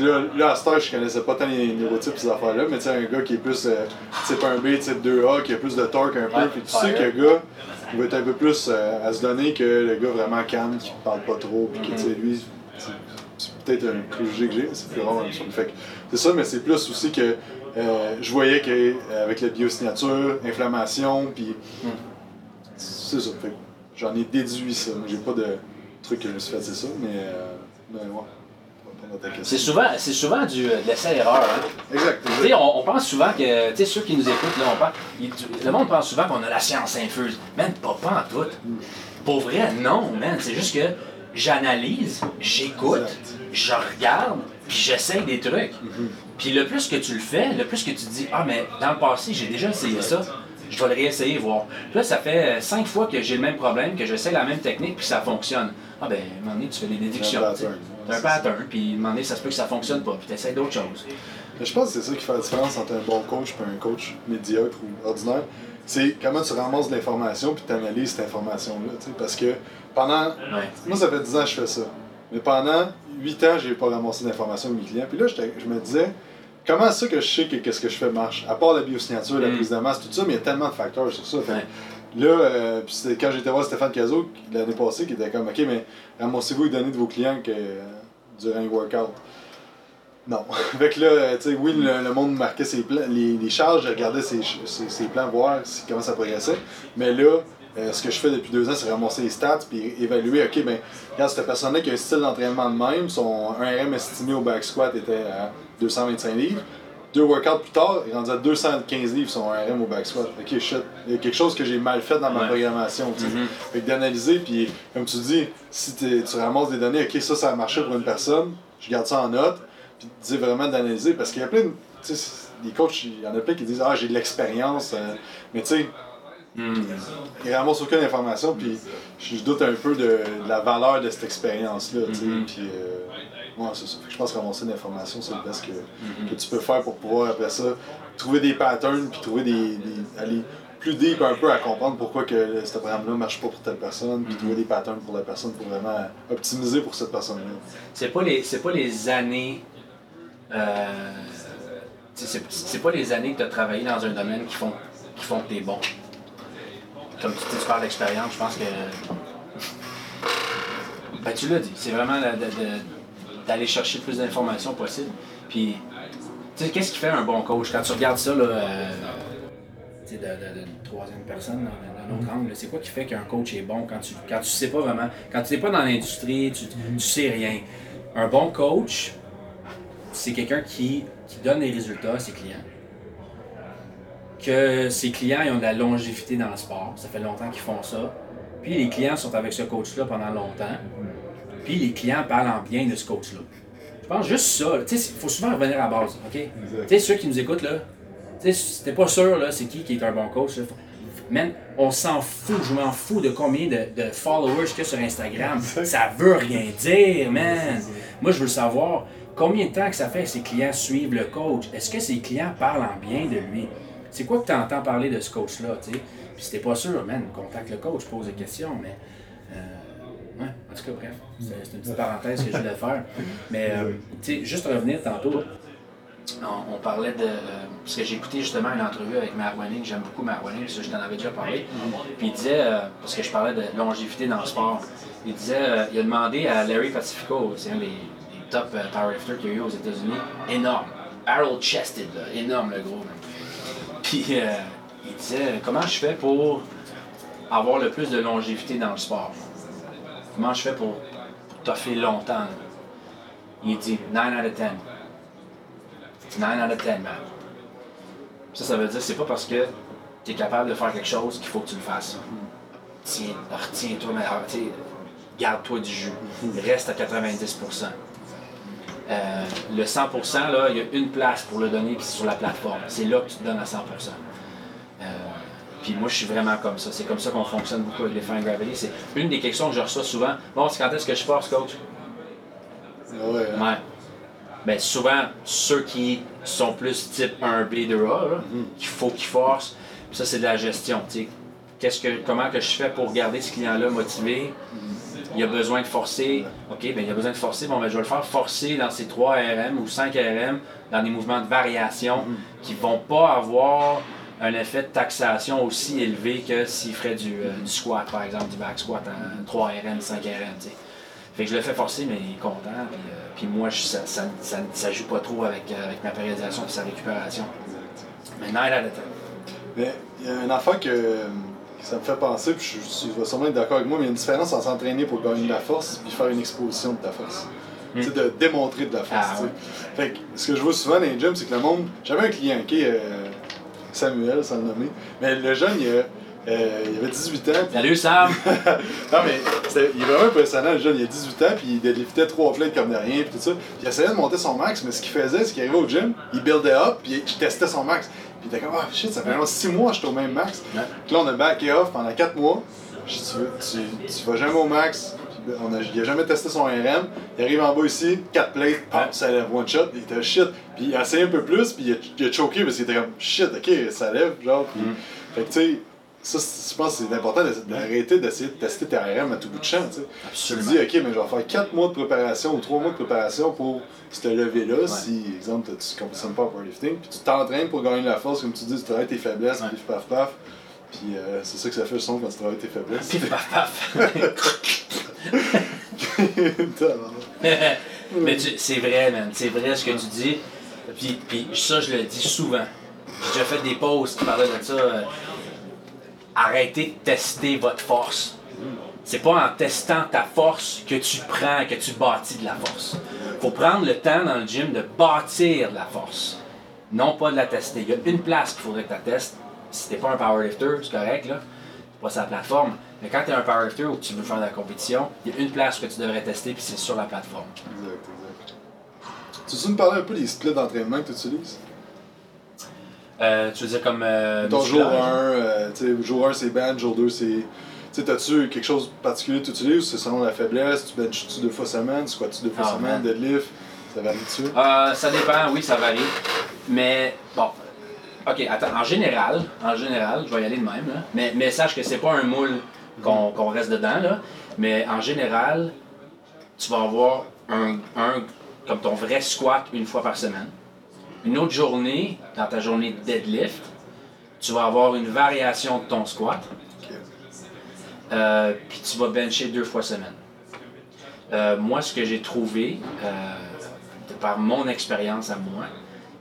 là, là, à ce je connaissais pas tant les neurotypes ces affaires-là, mais tu sais, un gars qui est plus euh, type 1B, type 2A, qui a plus de torque un peu, puis tu sais que le gars, il va être un peu plus euh, à se donner que le gars vraiment calme, qui parle pas trop, puis que tu sais, lui, c'est peut-être un préjugé que j'ai, c'est plus rare c'est ça, mais c'est plus aussi que euh, je voyais qu'avec la biosignature, inflammation, puis c'est ça. J'en ai déduit ça. J'ai pas de truc que je me suis fait, c'est ça, mais, mais. Ta question. C'est souvent, c'est souvent du, de l'essai-erreur. Hein? Exact. On, on pense souvent que, tu sais, ceux qui nous écoutent, là, on pense, le monde pense souvent qu'on a la science infuse. Man, pas, pas en tout. Pour vrai, non, man. C'est juste que j'analyse, j'écoute, je regarde, puis j'essaye des trucs. Puis le plus que tu le fais, le plus que tu te dis, ah, mais dans le passé, j'ai déjà essayé ça. Je vais le réessayer, voir. Puis là, ça fait euh, cinq fois que j'ai le même problème, que j'essaie la même technique, puis ça fonctionne. Ah, ben, à un moment donné, tu fais des déductions. Un pattern. T'as un pattern, puis à un moment donné, ça se peut que ça fonctionne pas, puis tu essaies d'autres choses. Mais je pense que c'est ça qui fait la différence entre un bon coach et un coach médiocre ou ordinaire. C'est comment tu ramasses de l'information puis tu analyses cette information-là. Parce que pendant. Ouais. Moi, ça fait 10 ans que je fais ça. Mais pendant 8 ans, j'ai pas ramassé d'informations de mes clients. Puis là, je me disais, comment ça que je sais que qu'est-ce que je fais marche? À part la biosignature, la Mm. prise de masse, tout ça, mais il y a tellement de facteurs sur ça. Fait que Ouais. Là, euh, quand j'étais voir Stéphane Cazot l'année passée, qui était comme, OK, mais ramassez-vous les données de vos clients que, durant un workout. Non. fait que là, euh, tu sais, oui, le, le monde marquait ses les, les charges, je regardais ses, ses, ses plans, voir comment ça progressait. Mais là, euh, ce que je fais depuis deux ans, c'est ramasser les stats puis évaluer, OK, ben, regarde, cette personne-là qui a un style d'entraînement de même, son 1RM estimé au back squat était à 225 livres. Deux workouts plus tard, il est rendu à 215 livres son 1RM au back squat. OK, shit, il y a quelque chose que j'ai mal fait dans ma Ouais. programmation. tu sais. Mhm. Fait que d'analyser, puis comme tu dis, si tu ramasses des données, ok, ça, ça a marché pour une personne, je garde ça en note, puis tu dis vraiment d'analyser, parce qu'il y a plein de. Tu sais, les coachs, il y en a plein qui disent Ah, j'ai de l'expérience, euh, mais tu sais, Hmm. ils ramassent aucune information, puis je doute un peu de, de la valeur de cette expérience-là, tu sais, puis. euh, ouais, c'est ça. Fait que je pense ramasser l'information, c'est le best que, que tu peux faire pour pouvoir, après ça, trouver des patterns, puis trouver des. des- aller plus deep un peu à comprendre pourquoi que ce programme-là marche pas pour telle personne, puis Mhm. trouver des patterns pour la personne pour vraiment optimiser pour cette personne-là. C'est pas les c'est pas les années euh, c'est pas les années que tu as travaillé dans un domaine qui font qui font que tu es bon. Comme tu, dis, tu parles d'expérience, je pense que ben, tu l'as dit, c'est vraiment de- de- d'aller chercher le plus d'informations possible. Puis tu sais qu'est-ce qui fait un bon coach? Quand tu regardes ça là euh, tu sais, de- de- d'une troisième personne dans, dans un autre angle, là, c'est quoi qui fait qu'un coach est bon quand tu quand tu sais pas vraiment, quand tu n'es pas dans l'industrie, tu, tu sais rien. Un bon coach, c'est quelqu'un qui, qui donne des résultats à ses clients. Que ses clients ils ont de la longévité dans le sport, ça fait longtemps qu'ils font ça. Puis les clients sont avec ce coach-là pendant longtemps. Puis les clients parlent en bien de ce coach-là. Je pense juste ça. là. Tu sais, il faut souvent revenir à la base. OK? Tu sais, ceux qui nous écoutent, là, tu sais, si t'es pas sûr, là, c'est qui qui est un bon coach. Là. Man, on s'en fout, je m'en fous de combien de, de followers qu'il y a sur Instagram. Ça veut rien dire, man. Moi, je veux savoir combien de temps que ça fait que ses clients suivent le coach? Est-ce que ses clients parlent en bien de lui? C'est quoi que tu entends parler de ce coach-là, tu sais? Puis si t'es pas sûr, man, contacte le coach, pose des questions, mais... euh, en tout cas, bref, c'est une petite parenthèse que je voulais faire. Mais, euh, tu sais, juste revenir tantôt, on, on parlait de. euh, parce que j'ai écouté justement une entrevue avec Matt Wenning, j'aime beaucoup Matt Wenning, ça, je t'en avais déjà parlé. Puis il disait, euh, parce que je parlais de longévité dans le sport, il disait, euh, il a demandé à Larry Pacifico, c'est un des, des top powerlifters qu'il y a eu aux États-Unis, énorme, barrel chested, là, énorme le gros. Puis il disait, comment je fais pour avoir le plus de longévité dans le sport? Comment je fais pour, pour toffer longtemps? Il dit 9 out of 10. 9 out of 10, man. Ça, ça veut dire c'est pas parce que tu es capable de faire quelque chose qu'il faut que tu le fasses. Tiens, retiens-toi, mais ah, garde-toi du jus. Reste à 90%. Euh, le 100%, là, il y a une place pour le donner, puis c'est sur la plateforme. C'est là que tu te donnes à 100%. Puis moi, je suis vraiment comme ça. C'est comme ça qu'on fonctionne beaucoup avec les Fine Gravity. C'est une des questions que je reçois souvent. Bon, c'est quand est-ce que je force, coach? Ouais, hein. Ouais. Ben souvent, ceux qui sont plus type 1B, 2A, là, qu'il faut qu'ils forcent, ça c'est de la gestion. Qu'est-ce que, comment que je fais pour garder ce client-là motivé? Il a besoin de forcer. OK, ben il a besoin de forcer. Bon, ben je vais le faire forcer dans ses 3 RM ou 5 RM, dans des mouvements de variation qui vont pas avoir un effet de taxation aussi élevé que s'il ferait du, euh, du squat, par exemple, du back squat en 3 RM, 5 RM. tu sais. Fait que je le fais forcer, mais il est content. Puis, euh, puis moi, je- ça, ça, ça, ça joue pas trop avec, euh, avec ma périodisation et sa récupération. Mais 9 out of 10. Mais il y a un enfant que, ça me fait penser, puis je, tu vas sûrement être d'accord avec moi, mais il y a une différence entre s'entraîner pour gagner de la force puis faire une exposition de ta force. tu sais, de démontrer de la force. Ah, tu ouais. Fait que ce que je vois souvent dans les gyms, c'est que le monde. J'avais un client qui euh, Samuel, sans le nommer. Mais le jeune, il, a, euh, il avait 18 ans. Salut Sam! non, mais il est vraiment impressionnant, le jeune. Il a 18 ans, puis il deadliftait trois plates comme de rien, puis tout ça. Puis il essayait de monter son max, mais ce qu'il faisait, c'est qu'il arrivait au gym, il buildait up, puis il testait son max. Puis il était comme, ah shit, ça fait vraiment 6 mois que je suis au même max. Puis là, on a backé off pendant 4 mois. Je dis, tu, tu vas jamais au max. On a, il a jamais testé son RM. Il arrive en bas ici, 4 plates, pam, ça lève one shot. Il était shit. Puis il a essayé un peu plus, puis il a, il a choqué parce qu'il était comme shit, ok, ça lève, genre. Puis, Mm. Fait que tu sais, ça, je pense que c'est important d'arrêter d'essayer de tester tes RM à tout bout de champ, tu sais. Tu te Absolument. dis, ok, mais je vais faire 4 mois de préparation ou 3 mois de préparation pour ce lever-là, si, exemple, tu ne consommes pas en powerlifting, puis tu t'entraînes pour gagner de la force, comme tu dis, tu travailles tes faiblesses, Ouais. puis paf paf. Puis euh, c'est ça que ça fait le son quand tu travailles tes faiblesses. Pif paf paf. Mais c'est vrai, man. C'est vrai ce que tu dis. Puis, puis ça, je le dis souvent. J'ai déjà fait des posts qui parlaient de ça. euh, arrêtez de tester votre force. C'est pas en testant ta force que tu prends, que tu bâtis de la force. Faut prendre le temps dans le gym de bâtir de la force. Non pas de la tester. Il y a une place qu'il faudrait que tu testes. Si t'es pas un powerlifter, c'est correct, là. C'est pas sa plateforme. Mais quand tu es un powerlifter ou que tu veux faire de la compétition, il y a une place que tu devrais tester, puis c'est sur la plateforme. Exact, exact. Tu veux nous parler un peu des splits d'entraînement que tu utilises? Euh, tu veux dire comme. Euh, Ton jour 1, musculaire? tu sais, jour 1 c'est band, jour 2 c'est. Tu sais, t'as-tu quelque chose de particulier que tu utilises ou c'est selon la faiblesse? Tu benches-tu deux fois semaine? Tu squats-tu deux fois Ah, semaine? Deadlift? Ça varie-tu? Euh, ça dépend, oui, ça varie. Mais bon, ok, attends, en général, en général, je vais y aller de même, là. Mais, mais sache que c'est pas un moule qu'on reste dedans, là. Mais en général, tu vas avoir un, un, comme ton vrai squat une fois par semaine. Une autre journée, dans ta journée de deadlift, tu vas avoir une variation de ton squat. Euh, puis tu vas bencher deux fois semaine. Euh, moi, ce que j'ai trouvé, euh, de par mon expérience à moi,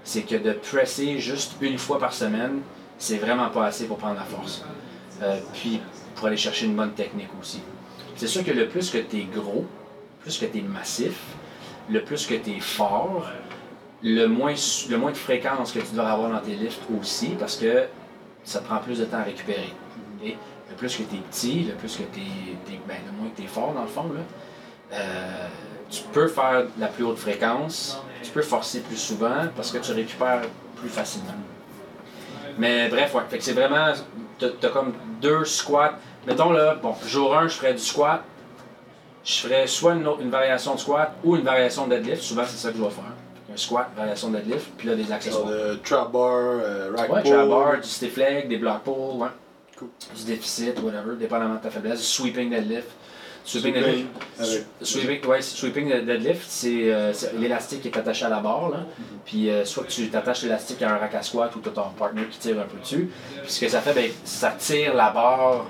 c'est que de presser juste une fois par semaine, c'est vraiment pas assez pour prendre la force. Euh, puis pour aller chercher une bonne technique aussi. C'est sûr que le plus que tu es gros, plus que tu es massif, le plus que tu es fort, le moins, de fréquence que tu dois avoir dans tes lifts aussi, parce que ça te prend plus de temps à récupérer. Le plus que tu es petit, le plus que tu ben, le moins que tu es fort dans le fond, euh, tu peux faire la plus haute fréquence, tu peux forcer plus souvent parce que tu récupères plus facilement. Mais bref, ouais, fait que c'est vraiment, t'as as comme deux squats. Mettons là, bon, jour 1, je ferais du squat. Je ferais soit une, autre- une variation de squat ou une variation de deadlift. Souvent, c'est ça que je vais faire. Un squat, variation de deadlift, puis là, des accessoires. de trap bar, euh, rack Ouais, pull. trap bar, du stiff leg, des block pull, ouais. Cool. Du déficit, whatever, dépendamment de ta faiblesse. Du sweeping deadlift. Sweeping deadlift. Sweeping, ouais, sweeping de- deadlift, c'est euh, c'est l'élastique qui est attaché à la barre. Là. Puis euh, soit que tu t'attaches l'élastique à un rack à squat ou tu as ton partner qui tire un peu dessus. Puis ce que ça fait, ben, ça tire la barre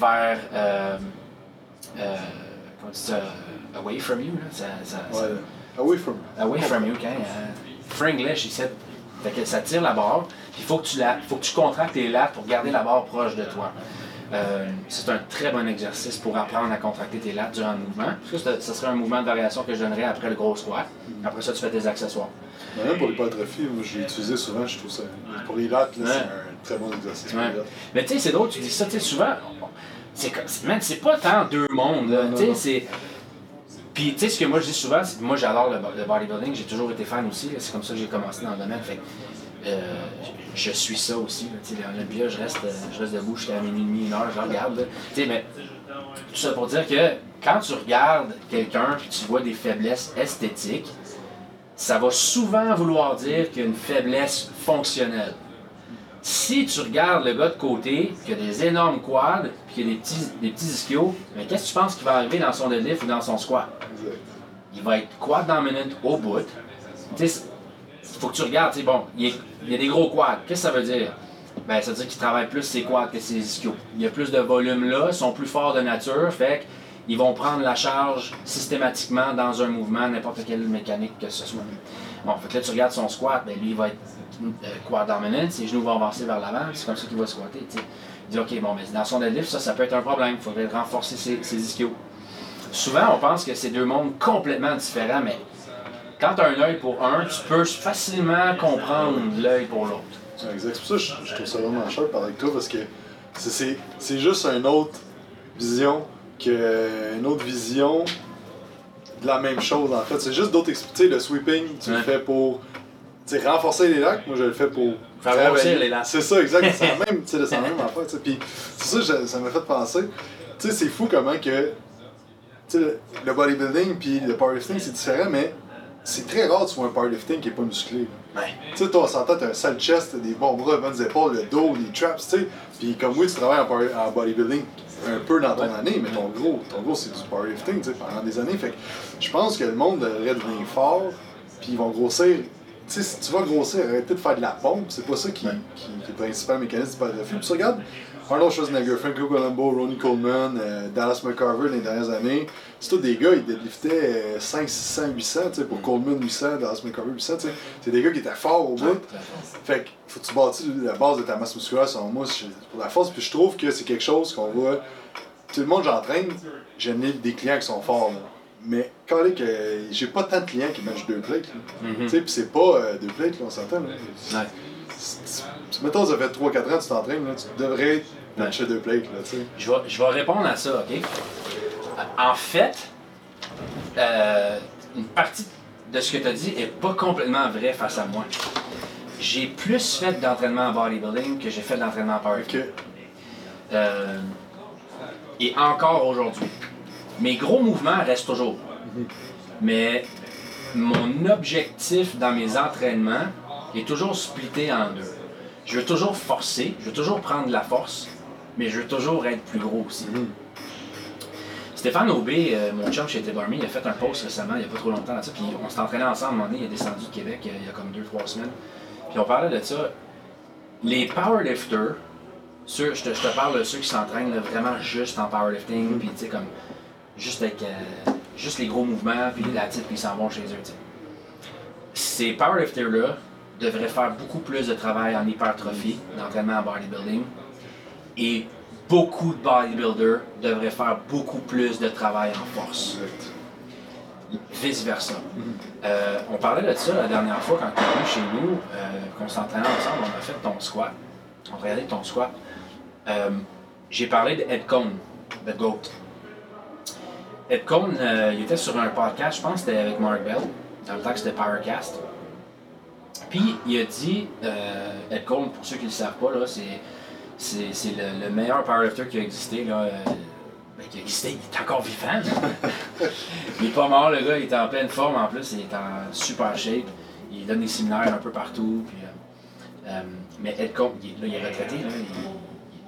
vers. Euh, comment tu dis ça Away from you. Là. Ça, ça- ça- Ouais. Away from. Away from you, okay? Uh, Franglish, il said. Fait que ça tire la barre, puis il faut que tu la, faut que tu contractes tes lattes pour garder la barre proche de toi. Euh, c'est un très bon exercice pour apprendre à contracter tes lattes durant le mouvement. Parce que ce serait un mouvement de variation que je donnerais après le gros squat. Après ça, tu fais tes accessoires. Même pour l'hypertrophie, moi j'ai utilisé souvent, je trouve ça. Pour les lattes, Ouais. c'est un très bon exercice. Ouais. Mais tu sais, c'est drôle, tu dis ça, tu sais, souvent, c'est c'est- pas tant deux mondes, tu sais, c'est... Puis tu sais, ce que moi je dis souvent, c'est que moi j'adore le, bodybuilding, j'ai toujours été fan aussi, c'est comme ça que j'ai commencé dans le domaine, fait je suis ça aussi, là, tu sais, l'Olympia, je reste, euh, je reste debout jusqu'à minuit et demi, une heure, je regarde, là. tu sais, mais tout ça pour dire que quand tu regardes quelqu'un puis tu vois des faiblesses esthétiques, ça va souvent vouloir dire qu'il y a une faiblesse fonctionnelle. Si tu regardes le gars de côté, qui a des énormes quads, puis qui a des petits, des petits ischios, mais qu'est-ce que tu penses qui va arriver dans son deadlift ou dans son squat? Il va être quad dominant au bout. Faut que tu regardes, tu sais, bon, il, y a des gros quads. Qu'est-ce que ça veut dire? Ben, ça veut dire qu'il travaille plus ses quads que ses ischios. Il y a plus de volume là, ils sont plus forts de nature, fait qu'ils vont prendre la charge systématiquement dans un mouvement, n'importe quelle mécanique que ce soit. Bon, fait que là, tu regardes son squat, ben lui, il va être euh, quad dominant, ses genoux vont avancer vers l'avant, c'est comme ça qu'il va squatter, tu sais. Il dit, OK, bon, mais dans son deadlift, ça, ça peut être un problème, il faudrait renforcer ses, ses ischios. souvent, on pense que c'est deux mondes complètement différents, mais quand tu as un œil pour un, tu peux facilement comprendre l'œil pour l'autre. Exact. C'est pour ça que je, trouve ça vraiment cher de parler avec toi parce que c'est juste une autre vision qu'une autre vision de la même chose en fait. C'est juste d'autres expliquer le sweeping, tu le fais pour renforcer les lacs, moi je le fais pour faire grossir les lacs. C'est ça, exact. C'est la même, c'est la même affaire. Puis c'est ça, ça m'a fait penser. Tu sais, c'est fou comment que le bodybuilding puis le powerlifting c'est différent, mais c'est très rare de voir un powerlifting qui est pas musclé. Tu sais, toi, on s'entend, t'as un sale chest, t'as des bons bras, bonnes épaules, le dos, les traps, tu sais. Puis comme oui, tu travailles en, bodybuilding un peu dans ton année, mais ton gros, ton gros c'est du powerlifting, tu sais, pendant des années. Fait que je pense que le monde devrait devenir fort, puis ils vont grossir. Tu sais, si tu vas grossir, arrêter de faire de la pompe, c'est pas ça qui, qui, est le principal mécanisme du bodybuilding. Puis regarde, Arnold Schwarzenegger, Franco Colombo, Ronnie Coleman, euh, Dallas McCarver les dernières années, c'est tous des gars, ils deadliftaient 5, 600, 800, tu sais, pour Coleman 800, Dallas McCarver 800, tu sais. C'est des gars qui étaient forts au bout. Fait que faut que tu bâtis la base de ta masse musculaire, selon moi, pour la force. Puis je trouve que c'est quelque chose qu'on va. Tout le monde j'entraîne, j'ai des clients qui sont forts, là. Mais quand que j'ai pas tant de clients qui mangent deux plates. Mm-hmm. Tu sais, puis c'est pas euh, deux plates, on s'entend. Ouais. Mettons, ça fait 3-4 ans que tu t'entraînes, tu devrais matcher deux plates. Là, je, vais, je vais répondre à ça, OK? En fait, euh, une partie de ce que tu as dit est pas complètement vrai face à moi. J'ai plus fait d'entraînement en bodybuilding que j'ai fait d'entraînement en powerlifting. Euh, et encore aujourd'hui. Mes gros mouvements restent toujours. Mhm. Mais mon objectif dans mes entraînements est toujours splitté en deux. Je veux toujours forcer, je veux toujours prendre de la force, mais je veux toujours être plus gros aussi. Mhm. Stéphane Aubé, euh, mon chum chez Army, il a fait un post récemment, il n'y a pas trop longtemps là-dessus, puis on s'est entraîné ensemble, un moment donné, il est descendu de Québec euh, il y a comme deux, trois semaines. Puis on parlait de ça. Les powerlifters, je, te, je te parle de ceux qui s'entraînent vraiment juste en powerlifting, mhm. puis tu sais, comme juste avec euh, juste les gros mouvements, puis la titre, puis ils s'en vont chez eux. Ces powerlifters-là devraient faire beaucoup plus de travail en hypertrophie, d'entraînement en bodybuilding, et beaucoup de bodybuilders devraient faire beaucoup plus de travail en force. Vice-versa. Mhm. Euh, on parlait de ça la dernière fois quand tu es venu chez nous, euh, qu'on s'entraînait ensemble, on a fait ton squat. On regardait ton squat. J'ai parlé de Ed Cohn, de GOAT. Ed Cohn, euh, il était sur un podcast, je pense que c'était avec Mark Bell, dans le temps que c'était Powercast. Puis il a dit, euh, Ed Cohn, pour ceux qui ne le savent pas, là, c'est, c'est, le, meilleur powerlifter qui a existé. Là, euh, ben, qui a existé, il est encore vivant. il est pas mort, le gars, il est en pleine forme en plus, il est en super shape. Il donne des séminaires un peu partout. Puis, mais Ed Cohn, il, là, il est retraité, là,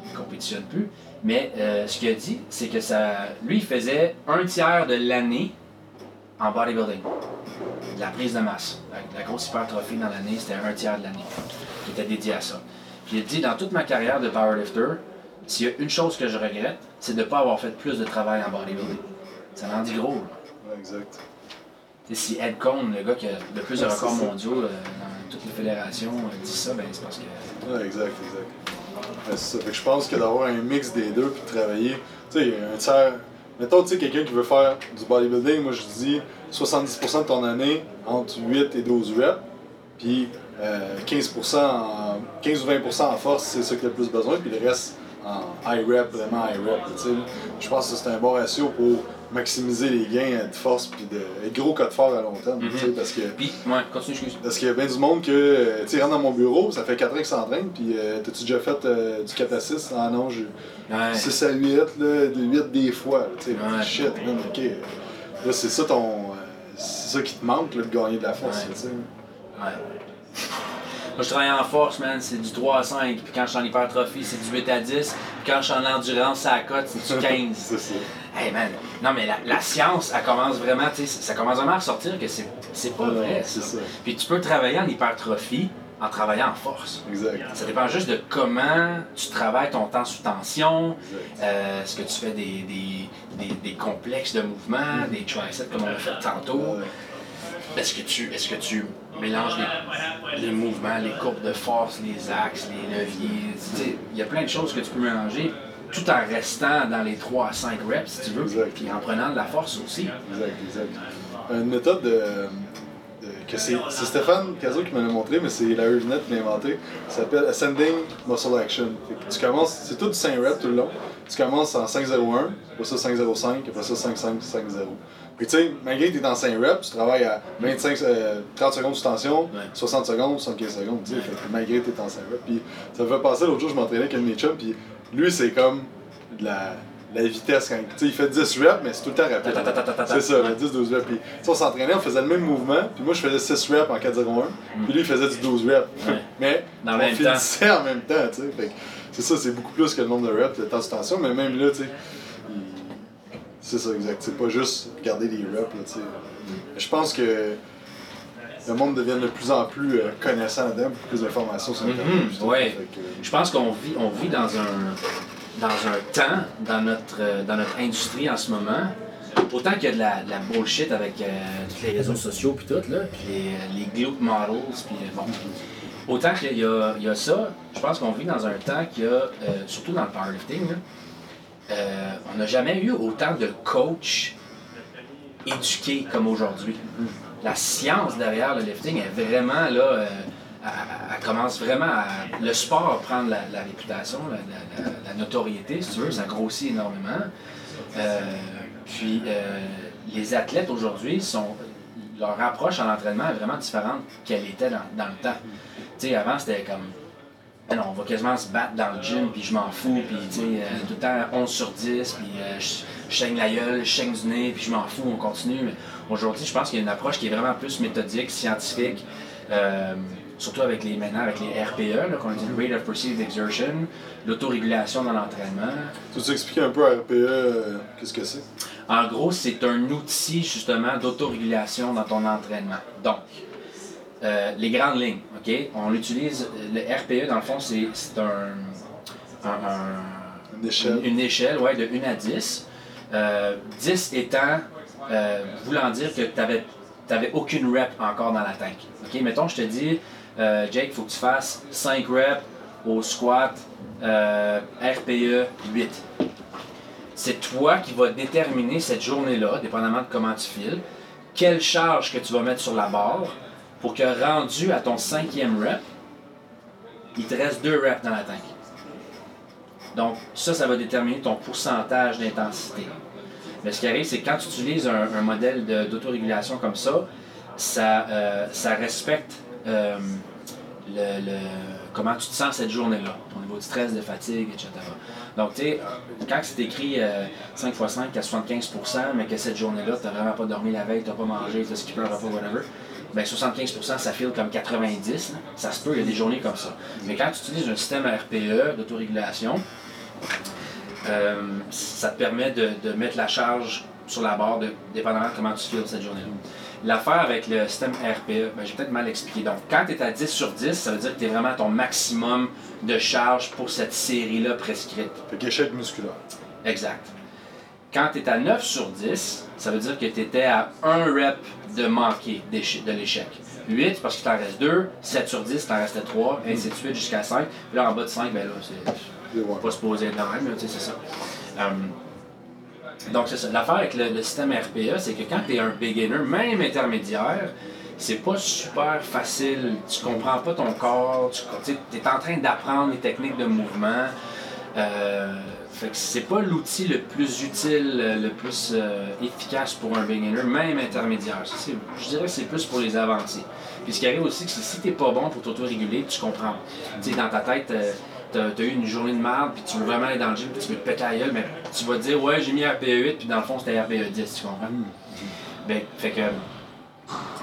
il ne compétitionne plus. Mais euh, ce qu'il a dit, c'est que ça, lui, il faisait un tiers de l'année en bodybuilding. De la prise de masse. La, grosse hypertrophie dans l'année, c'était un tiers de l'année qui était dédié à ça. Puis il a dit, dans toute ma carrière de powerlifter, s'il y a une chose que je regrette, c'est de ne pas avoir fait plus de travail en bodybuilding. Ça en dit gros. Là. exact. si Ed Cohn, le gars qui a le plus de records mondiaux euh, dans toutes les fédérations, euh, dit ça, ben c'est parce que. Ouais, exact, exact je pense que d'avoir un mix des deux puis de travailler, tu sais, un tiers. Mettons, tu sais, quelqu'un qui veut faire du bodybuilding, moi je dis 70% de ton année entre 8 et 12 reps, puis 15%, euh, 15 ou 20% en force, c'est ça que tu as le plus besoin, puis le reste en high rep, vraiment high rep. Je pense que c'est un bon ratio pour maximiser les gains de force puis de être gros code fort à long terme. Mhm. Parce que. Puis, ouais, continue, excuse. Parce qu'il y a bien du monde que. Euh, tu rentres dans mon bureau, ça fait 4 ans qu'il s'entraîne, puis euh, t'as-tu déjà fait euh, du 4 à 6 Ah non, j'ai. 6 à 8, là, de 8 des fois. Tu sais, shit, ok. Là, c'est ça ton. c'est ça qui te manque, là, de gagner de la force, tu sais. Ouais. Moi, je travaille en force, man, c'est du 3 à 5. Puis quand je suis en hypertrophie, c'est du 8 à 10. Puis quand je suis en endurance, à cote, c'est du 15. c'est ça. Hey, man. Non, mais la, science, elle commence vraiment, tu sais, ça commence vraiment à ressortir que c'est pas vrai. Ça. Puis tu peux travailler en hypertrophie en travaillant en force. Exact. Ça dépend juste de comment tu travailles ton temps sous tension. Euh, Est-ce que tu fais des, des, des, des complexes de mouvement, des triceps comme on l'a fait tantôt? Est-ce que tu, est-ce que tu mélanges les, mouvements, les courbes de force, les axes, les leviers? Il y a plein de choses que tu peux mélanger. tout en restant dans les 3 à 5 reps, si tu veux, Exact. puis en prenant de la force aussi. Exact, exact. Une méthode de, de- que c'est Stéphane Cazot qui me l'a montré, mais c'est Larry Vinette qui l'a inventé. Ça s'appelle Ascending Muscle Action. Tu commences, c'est tout du 5 reps tout le long. Tu commences en 5-0-1, après ça 5-0-5, après ça 5-5-5-0. Puis tu sais, malgré que tu es en 5 reps, tu travailles à 25, euh, 30 secondes de tension, Ouais. 60 secondes, 75 secondes, tu sais, Ouais. malgré que tu es en 5 reps. Puis ça me fait penser, l'autre jour, je m'entraînais avec un de mes chums, puis lui, c'est comme de la, la vitesse quand tu sais, il fait 10 reps, mais c'est tout le temps rapide. C'est ça, Ouais. 10-12 reps. Puis, on s'entraînait, on faisait le même mouvement, puis moi je faisais 6 reps en 4-0-1, puis lui il faisait du 12 reps. Ouais. mais Dans on même finissait en même temps, tu sais. C'est ça, c'est beaucoup plus que le nombre de reps, le temps de tension, mais même là, tu sais, c'est ça, exact. C'est pas juste regarder les reps, là, tu sais. Je pense que le monde devient de plus en plus euh, connaissant là-dedans, beaucoup plus d'informations sur Internet. Mhm, ouais. Que, Je pense qu'on vit, on vit dans un, dans un temps, dans notre, euh, dans notre industrie en ce moment, autant qu'il y a de la, de la bullshit avec euh, tous les réseaux sociaux puis tout, là, puis les, euh, les glute models, puis bon. Autant qu'il y y a ça, je pense qu'on vit dans un temps qu'il y a, euh, surtout dans le powerlifting, là, euh, on n'a jamais eu autant de coachs éduqués comme aujourd'hui. La science derrière le lifting est vraiment là, euh, elle, elle commence vraiment à. Le sport à prendre la, la réputation, la, notoriété, si tu veux, ça grossit énormément. Euh, puis euh, les athlètes aujourd'hui sont. Leur approche à l'entraînement est vraiment différente qu'elle était dans le temps. Tu sais, avant, c'était comme. Ah on va quasiment se battre dans le gym, puis je m'en fous, puis tu sais, euh, tout le temps 11 sur 10, puis euh, je je saigne la gueule, je saigne du nez, puis je m'en fous, on continue. Mais aujourd'hui, je pense qu'il y a une approche qui est vraiment plus méthodique, scientifique, euh, surtout avec les maintenant avec les RPE, là, qu'on dit Rate of Perceived Exertion, l'autorégulation dans l'entraînement. Tu veux expliquer un peu à RPE euh, qu'est-ce que c'est? En gros, c'est un outil justement d'autorégulation dans ton entraînement. Donc, euh, les grandes lignes, OK? On utilise le RPE, dans le fond, c'est un, un- un- Une échelle. une, une échelle ouais, de 1 à 10. Euh, 10 étant euh, voulant dire que tu n'avais aucune rep encore dans la tank. OK? Mettons, je te dis, euh, Jake, il faut que tu fasses 5 reps au squat euh, RPE 8 c'est toi qui vas déterminer cette journée-là, dépendamment de comment tu files, quelle charge que tu vas mettre sur la barre pour que rendu à ton cinquième rep, il te reste deux reps dans la tank. Donc, ça, ça va déterminer ton pourcentage d'intensité. Mais ce qui arrive, c'est que quand tu utilises un, modèle d'autorégulation comme ça, ça, euh, respecte euh, le, comment tu te sens cette journée-là, ton niveau de stress, de fatigue, etc. Donc, tu sais, quand c'est écrit euh, 5 x 5 à 75% mais que cette journée-là, tu n'as vraiment pas dormi la veille, tu n'as pas mangé, tu as skippé un repas, whatever, ben 75% ça file comme 90 là. Ça se peut, il y a des journées comme ça. Mais quand tu utilises un système RPE d'autorégulation, euh, ça te permet de, de mettre la charge sur la barre, de, dépendamment de comment tu files cette journée-là. L'affaire avec le système RPE, ben, j'ai peut-être mal expliqué. Donc, quand tu es à 10 sur 10, ça veut dire que tu es vraiment à ton maximum de charge pour cette série-là prescrite. Fait qu'échec musculaire. Exact. Quand tu es à 9 sur 10, ça veut dire que tu étais à 1 rep de manquer de l'échec. 8 parce qu'il t'en reste 2, 7 sur 10, t'en restait 3, et ainsi de suite jusqu'à 5. Puis là, en bas de 5, ben là, c'est pas se poser de même, là, tu sais, c'est ça. Euh, donc, c'est ça. L'affaire avec le, le système RPA, c'est que quand tu es un beginner, même intermédiaire, c'est pas super facile. Tu comprends pas ton corps, tu es en train d'apprendre les techniques de mouvement. Euh, fait que c'est pas l'outil le plus utile, euh, le plus euh, efficace pour un beginner, même intermédiaire. Ça, Je dirais que c'est plus pour les avancés. Puis ce qui arrive aussi, c'est que si t'es pas bon pour t'auto-réguler, tu comprends. Tu sais, dans ta tête, euh, t'as as eu une journée de merde, puis tu veux vraiment aller dans le gym, puis tu veux te péter la gueule, mais tu vas te dire, ouais, j'ai mis RPE 8, puis dans le fond, c'était RPE 10, tu comprends? Ben, fait que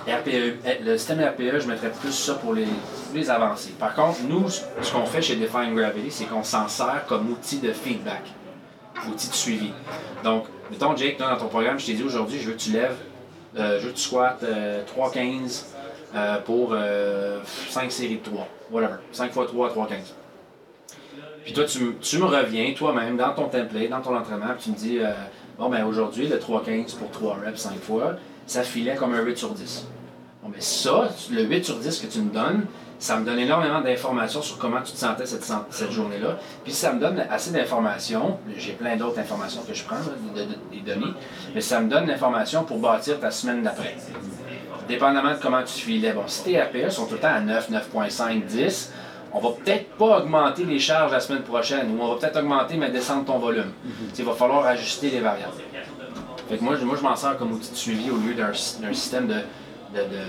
RPE, eh, le système RPE, je mettrais plus ça pour les, les. Par contre, nous, ce qu'on fait chez Define Gravity, c'est qu'on s'en sert comme outil de feedback, outil de suivi. Donc, mettons, Jake, dans ton programme, je t'ai dit aujourd'hui, je veux que tu lèves, euh, je veux que tu squattes euh, 3,15 euh, pour 5 séries de 3. Whatever. 5 x 3, 3,15. Puis toi, tu me reviens toi-même dans ton template, dans ton entraînement, puis tu me dis, euh, bon, ben aujourd'hui, le 3,15 pour 3 reps 5 fois, ça filait comme un 8 sur 10. Bon, ben ça, le 8 sur 10 que tu me donnes, ça me donne énormément d'informations sur comment tu te sentais cette, cette journée-là. Puis ça me donne assez d'informations, j'ai plein d'autres informations que je prends, des données, mais ça me donne l'information pour bâtir ta semaine d'après. Dépendamment de comment tu filais. Bon, si tes APE sont tout le temps à 9, 9.5, 10, on va peut-être pas augmenter les charges la semaine prochaine, ou on va peut-être augmenter mais descendre ton volume. Mhm. Il va falloir ajuster les variables. Fait que moi, moi, je m'en sers comme outil de suivi au lieu d'un système de, de, de,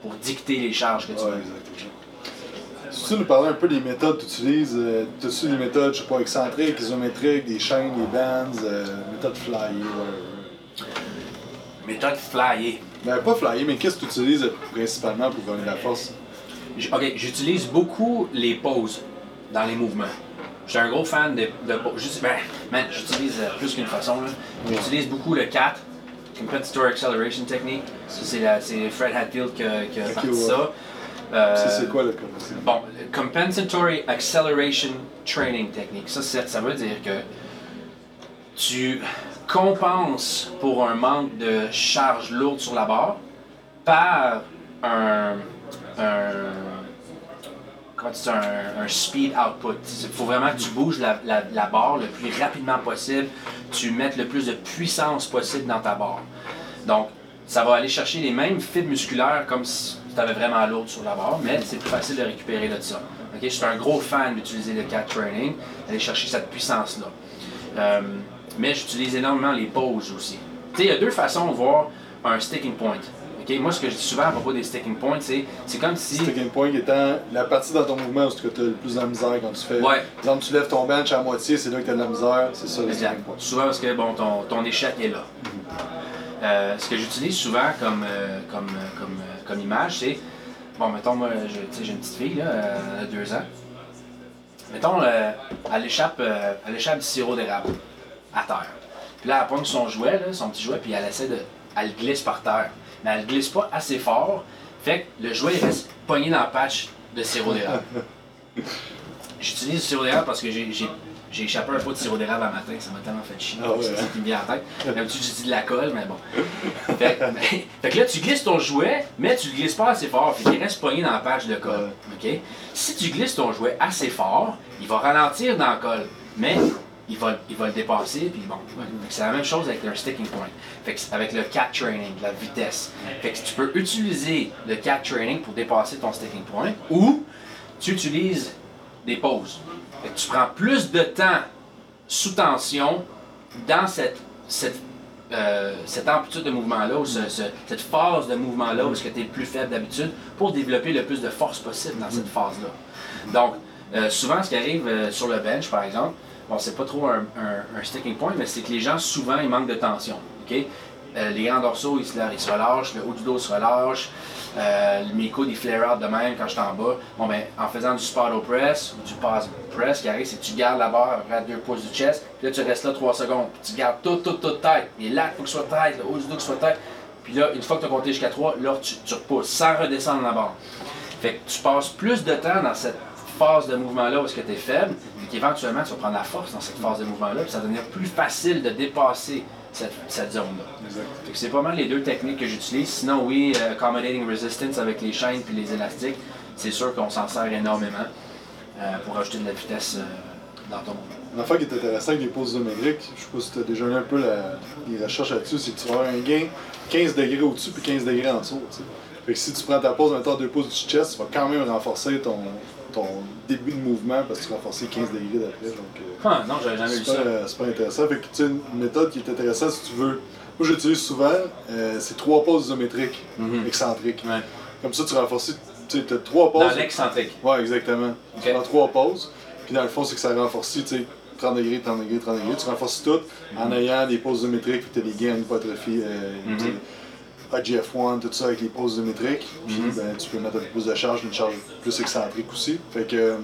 pour dicter les charges que tu veux. Tu nous parlais un peu des méthodes que tu utilises, euh, tu as des méthodes, je sais pas, excentriques, isométriques, des chaînes, des bands, euh, méthode flyer, Méthode flyer. Ben, pas flyer, mais qu'est-ce que tu utilises principalement pour gagner la force? Ok, j'utilise beaucoup les pauses dans les mouvements. Je suis un gros fan de, de ben, j'utilise euh, plus qu'une façon. J'utilise beaucoup le 4, Compensatory Acceleration Technique. c'est Fred Hatfield qui a, qui a ça. Euh, c'est quoi le Bon, Compensatory Acceleration Training Technique. Ça, ça veut dire que tu compenses pour un manque de charge lourde sur la barre par un un, speed output. Il faut vraiment que tu bouges la, barre le plus rapidement possible, tu mettes le plus de puissance possible dans ta barre. Donc, ça va aller chercher les mêmes fibres musculaires comme si tu avais vraiment lourd sur la barre, mais c'est plus facile de récupérer de ça. je suis un gros fan d'utiliser le cat training, aller chercher cette puissance-là. Euh, mais j'utilise énormément les pauses aussi. il y a deux façons de voir un sticking point. Moi, ce que je dis souvent à propos des sticking points, c'est, c'est comme si. Sticking point étant la partie dans ton mouvement où tu as le plus de misère quand tu fais. Ouais. Exemple, tu lèves ton bench à moitié, c'est là que tu as de la misère, c'est ça le sticking point. Souvent parce que bon, ton, ton échec est là. Euh, ce que j'utilise souvent comme, euh, comme, euh, comme, comme image, c'est. Bon, mettons, moi, j'ai une petite fille, là, elle a deux ans. Mettons, elle échappe, elle échappe du sirop d'érable à terre. Puis là, elle pogne son jouet, là, son petit jouet, puis elle essaie de. Elle glisse par terre mais elle glisse pas assez fort. Fait que le jouet reste pogné dans le patch de sirop d'érable. J'utilise du sirop d'érable parce que j'ai j'ai échappé un pot de sirop d'érable à matin, ça m'a tellement fait chier. Ah ouais, ça s'est mis en tête. D'habitude, j'utilise de la colle, mais bon. Fait, que là, tu glisses ton jouet, mais tu le glisses pas assez fort. Fait qu'il reste pogné dans la patch de colle. OK? Si tu glisses ton jouet assez fort, il va ralentir dans la colle. Mais il va, il va le dépasser, puis bon. C'est la même chose avec un sticking point. Fait que avec le cat training, la vitesse. Fait que tu peux utiliser le cat training pour dépasser ton sticking point, ou tu utilises des pauses. Fait que tu prends plus de temps sous tension dans cette, cette, euh, cette amplitude de mouvement-là, ou cette phase de mouvement-là, où tu es plus faible d'habitude, pour développer le plus de force possible dans cette phase-là. Donc, euh, souvent, ce qui arrive euh, sur le bench, par exemple, bon, c'est pas trop un, sticking point, mais c'est que les gens, souvent, ils manquent de tension. Euh, les grands dorsaux, ils se, relâchent, le haut du dos se relâche, euh, mes coudes, ils flare out de même quand je suis en bas. Bon, ben, en faisant du au press ou du pass press, ce qui arrive, c'est que tu gardes la barre à deux pouces du chest, puis là, tu restes là trois secondes, puis tu gardes tout, tout, tout tête. Et là, il faut que ce soit tête, le haut du dos que soit tête. Puis là, une fois que tu as compté jusqu'à 3, là, tu, tu repousses sans redescendre la barre. Fait que tu passes plus de temps dans cette phase de mouvement-là où est-ce que tu es faible, et qu'éventuellement tu vas prendre la force dans cette phase de mouvement-là, puis ça va devenir plus facile de dépasser cette, cette zone-là. C'est pas mal les deux techniques que j'utilise. Sinon, oui, euh, accommodating resistance avec les chaînes puis les élastiques, c'est sûr qu'on s'en sert énormément euh, pour ajouter de la vitesse euh, dans ton mouvement. Une affaire qui est intéressante avec les poses isométriques, je sais pas si tu as déjà lu un peu la, les recherches là-dessus, c'est que tu vas avoir un gain 15 degrés au-dessus puis 15 degrés en dessous. Fait que si tu prends ta pose, maintenant deux pouces du chest, tu vas quand même renforcer ton, ton début de mouvement parce que tu renforces 15 degrés d'après. Donc, euh, ah, non, j'avais jamais vu ça. C'est pas intéressant. Fait que tu une méthode qui est intéressante si tu veux. Moi, j'utilise souvent, euh, c'est trois poses isométriques, mhm. excentriques. Comme ça, tu renforces. Tu as trois poses. Dans l'excentrique. Ouais, exactement. Tu prends trois poses. Puis dans le fond, c'est que ça renforce, tu sais, 30 degrés, 30 degrés, 30 degrés. Tu renforces tout en mhm. ayant des poses isométriques, puis tu as des gains en hypotrophie. Euh, mhm. IGF-1, tout ça avec les poses isométriques. Puis mhm. ben, tu peux mettre un peu plus de charge, une charge plus excentrique aussi. Fait que euh,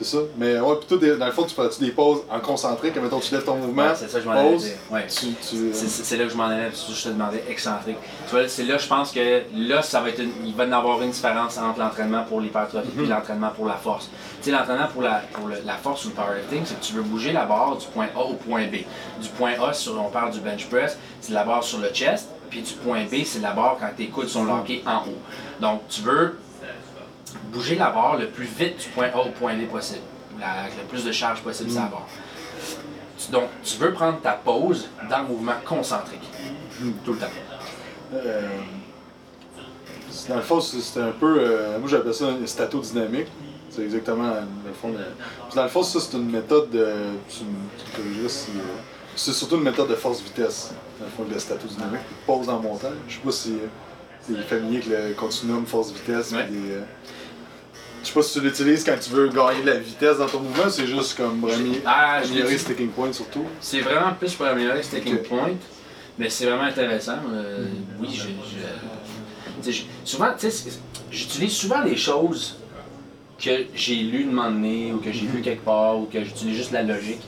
c'est ça. Mais ouais, puis toi, dans le fond, tu fais des pauses en concentrique, mettons, tu lèves ton mouvement. c'est ça que je m'en allais dire. Ouais. Euh, c'est là que je m'en allais, je te demandais excentrique. Tu vois, c'est là, je pense que là, ça va être il va y avoir une différence entre l'entraînement pour l'hypertrophie et mhm. l'entraînement pour la force. Tu sais, l'entraînement pour, la, pour la force ou le powerlifting, c'est que tu veux bouger la barre du point A au point B. Du point A, sur, on parle du bench press, c'est la barre sur le chest puis du point B, c'est la barre quand tes coudes sont lockés en haut. Donc, tu veux bouger la barre le plus vite du point A au point B possible, avec le plus de charge possible sur la barre. Tu- Donc, tu veux prendre ta pause dans le mouvement concentrique, tout le temps. Euh, dans le fond, c'est un peu. euh, moi, j'appelle ça un statodynamique. C'est exactement le fond. dans le fond, ça, c'est une méthode de. Tu si, euh, C'est surtout une méthode de force-vitesse. Dans le fond, statodynamique. Pause en montant. Je sais pas si euh, t'es familier avec le continuum force-vitesse. Ouais. euh, Je sais pas si tu l'utilises quand tu veux gagner de la vitesse dans ton mouvement, c'est juste comme vraiment Ah, améliorer sticking point surtout. C'est vraiment plus pour améliorer le sticking point, mais c'est vraiment intéressant. Euh, oui, je, je- je- souvent, tu sais, c'est- j'utilise souvent les choses que j'ai lues de moment donné, ou que j'ai vu quelque part, ou que j'utilise juste la logique.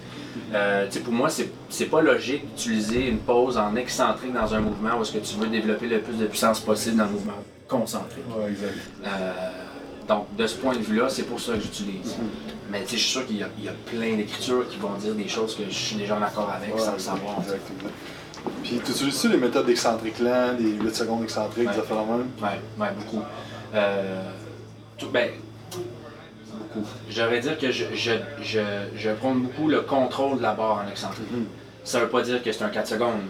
Euh, pour moi, c'est pas logique d'utiliser une pause en excentrique dans un mouvement où est-ce que tu veux développer le plus de puissance possible dans le mouvement concentrique. Ouais, exact. Euh, donc, de ce point de vue-là, c'est pour ça que j'utilise. Mais tu sais, je suis sûr qu'il y, y a plein d'écritures qui vont dire des choses que je suis déjà en accord avec sans le savoir. Exact, exact. Puis, tu utilises-tu les méthodes d'excentrique lent, des 8 secondes excentriques, Ouais. des affaires même? Ouais, ouais, beaucoup. Euh, tout, ben, beaucoup. J'aurais dire que je, je, je, je prends beaucoup le contrôle de la barre en excentrique. Ça veut pas dire que c'est un 4 secondes,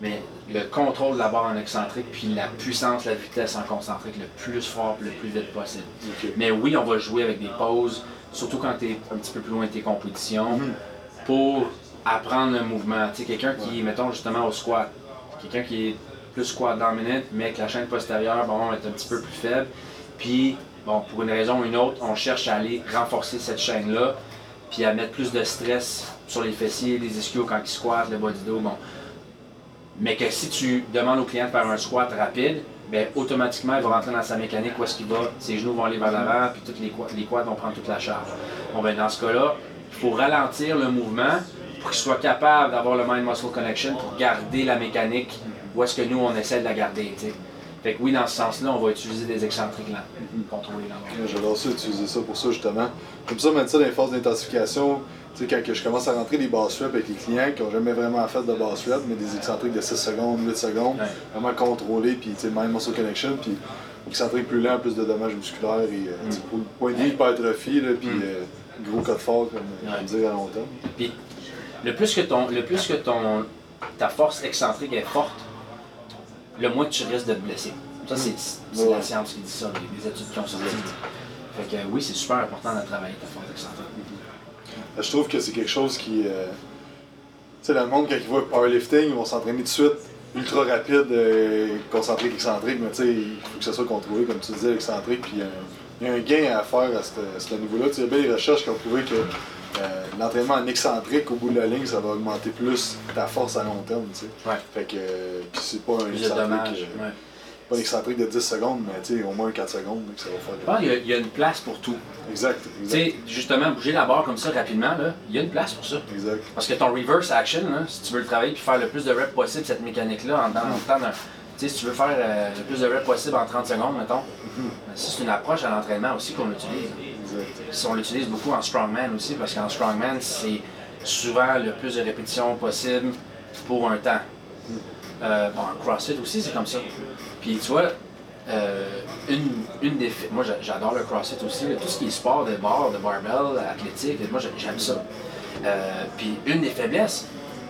mais le contrôle de la barre en excentrique, puis la puissance, la vitesse en concentrique le plus fort, le plus vite possible. Mais oui, on va jouer avec des pauses, surtout quand tu es un petit peu plus loin de tes compétitions, pour apprendre le mouvement. Tu sais, quelqu'un qui, mettons justement au squat, quelqu'un qui est plus squat dominant, mais que la chaîne postérieure, bon, est un petit peu plus faible. Puis, bon, pour une raison ou une autre, on cherche à aller renforcer cette chaîne-là, puis à mettre plus de stress sur les fessiers, les ischios quand ils squattent, le du dos, bon. Mais que si tu demandes au client de faire un squat rapide, ben automatiquement, il va rentrer dans sa mécanique où est-ce qu'il va, ses genoux vont aller vers l'avant, puis toutes les, quads, les vont prendre toute la charge. Bon, ben dans ce cas-là, il faut ralentir le mouvement pour qu'il soit capable d'avoir le mind-muscle connection pour garder la mécanique où est-ce que nous, on essaie de la garder. Fait que oui, dans ce sens-là, on va utiliser des excentriques lents, contrôler l'endroit. Ouais, J'adore ça, utiliser ça pour ça justement. Comme ça, mettre ça dans les phases d'intensification. Tu sais, quand que je commence à rentrer des bass reps avec les clients qui n'ont jamais vraiment fait de bass reps, mais des excentriques de 6 secondes, 8 secondes, Ouais. vraiment contrôlés, puis tu sais, mind muscle connection, puis excentrique plus lent, plus de dommages musculaires et euh, tu sais, pour le point de vue hypertrophie, là, puis Mm. euh, gros code fort, comme on Ouais. dire à long terme. Puis, le plus que, ton, le plus que ton, ta force excentrique est forte, le moins que tu risques de te blesser. Ça, c'est Ouais. la science qui dit ça, les, les études qui ont sorti. Fait que oui, c'est super important de travailler ta force. Euh, Je trouve que c'est quelque chose qui. euh, Tu sais, dans le monde, quand ils voient powerlifting, ils vont s'entraîner tout de suite, ultra rapide, euh, concentrique, excentrique, mais tu sais, il faut que ça soit contrôlé, comme tu disais, excentrique, puis euh, il y a un gain à faire à ce, à ce niveau-là. Tu sais, il y a bien des recherches qui ont prouvé que euh, l'entraînement en excentrique au bout de la ligne, ça va augmenter plus ta force à long terme, tu sais. Ouais. Fait que, euh, c'est pas un excentrique, dommages. euh, ouais. pas un excentrique de 10 secondes, mais tu sais, au moins 4 secondes, que ça va faire. qu'il y a- il y, a une place pour tout. Exact, Tu exact. sais, justement, bouger la barre comme ça rapidement, là, il y a une place pour ça. Exact. Parce que ton reverse action, là, si tu veux le travailler puis faire le plus de reps possible, cette mécanique-là, en, en temps d'un- si tu veux faire le plus de reps possible en 30 secondes, mettons, ben, ça, c'est une approche à l'entraînement aussi qu'on utilise. Si on l'utilise beaucoup en strongman aussi, parce qu'en strongman, c'est souvent le plus de répétitions possible pour un temps. Euh, bon, en CrossFit aussi, c'est comme ça. Puis tu vois, euh, une, une Moi, j'a- j'adore le CrossFit aussi. tout ce qui est sport de barre, de barbell, athlétique, moi, j'ai- j'aime ça. Euh, puis une des faiblesses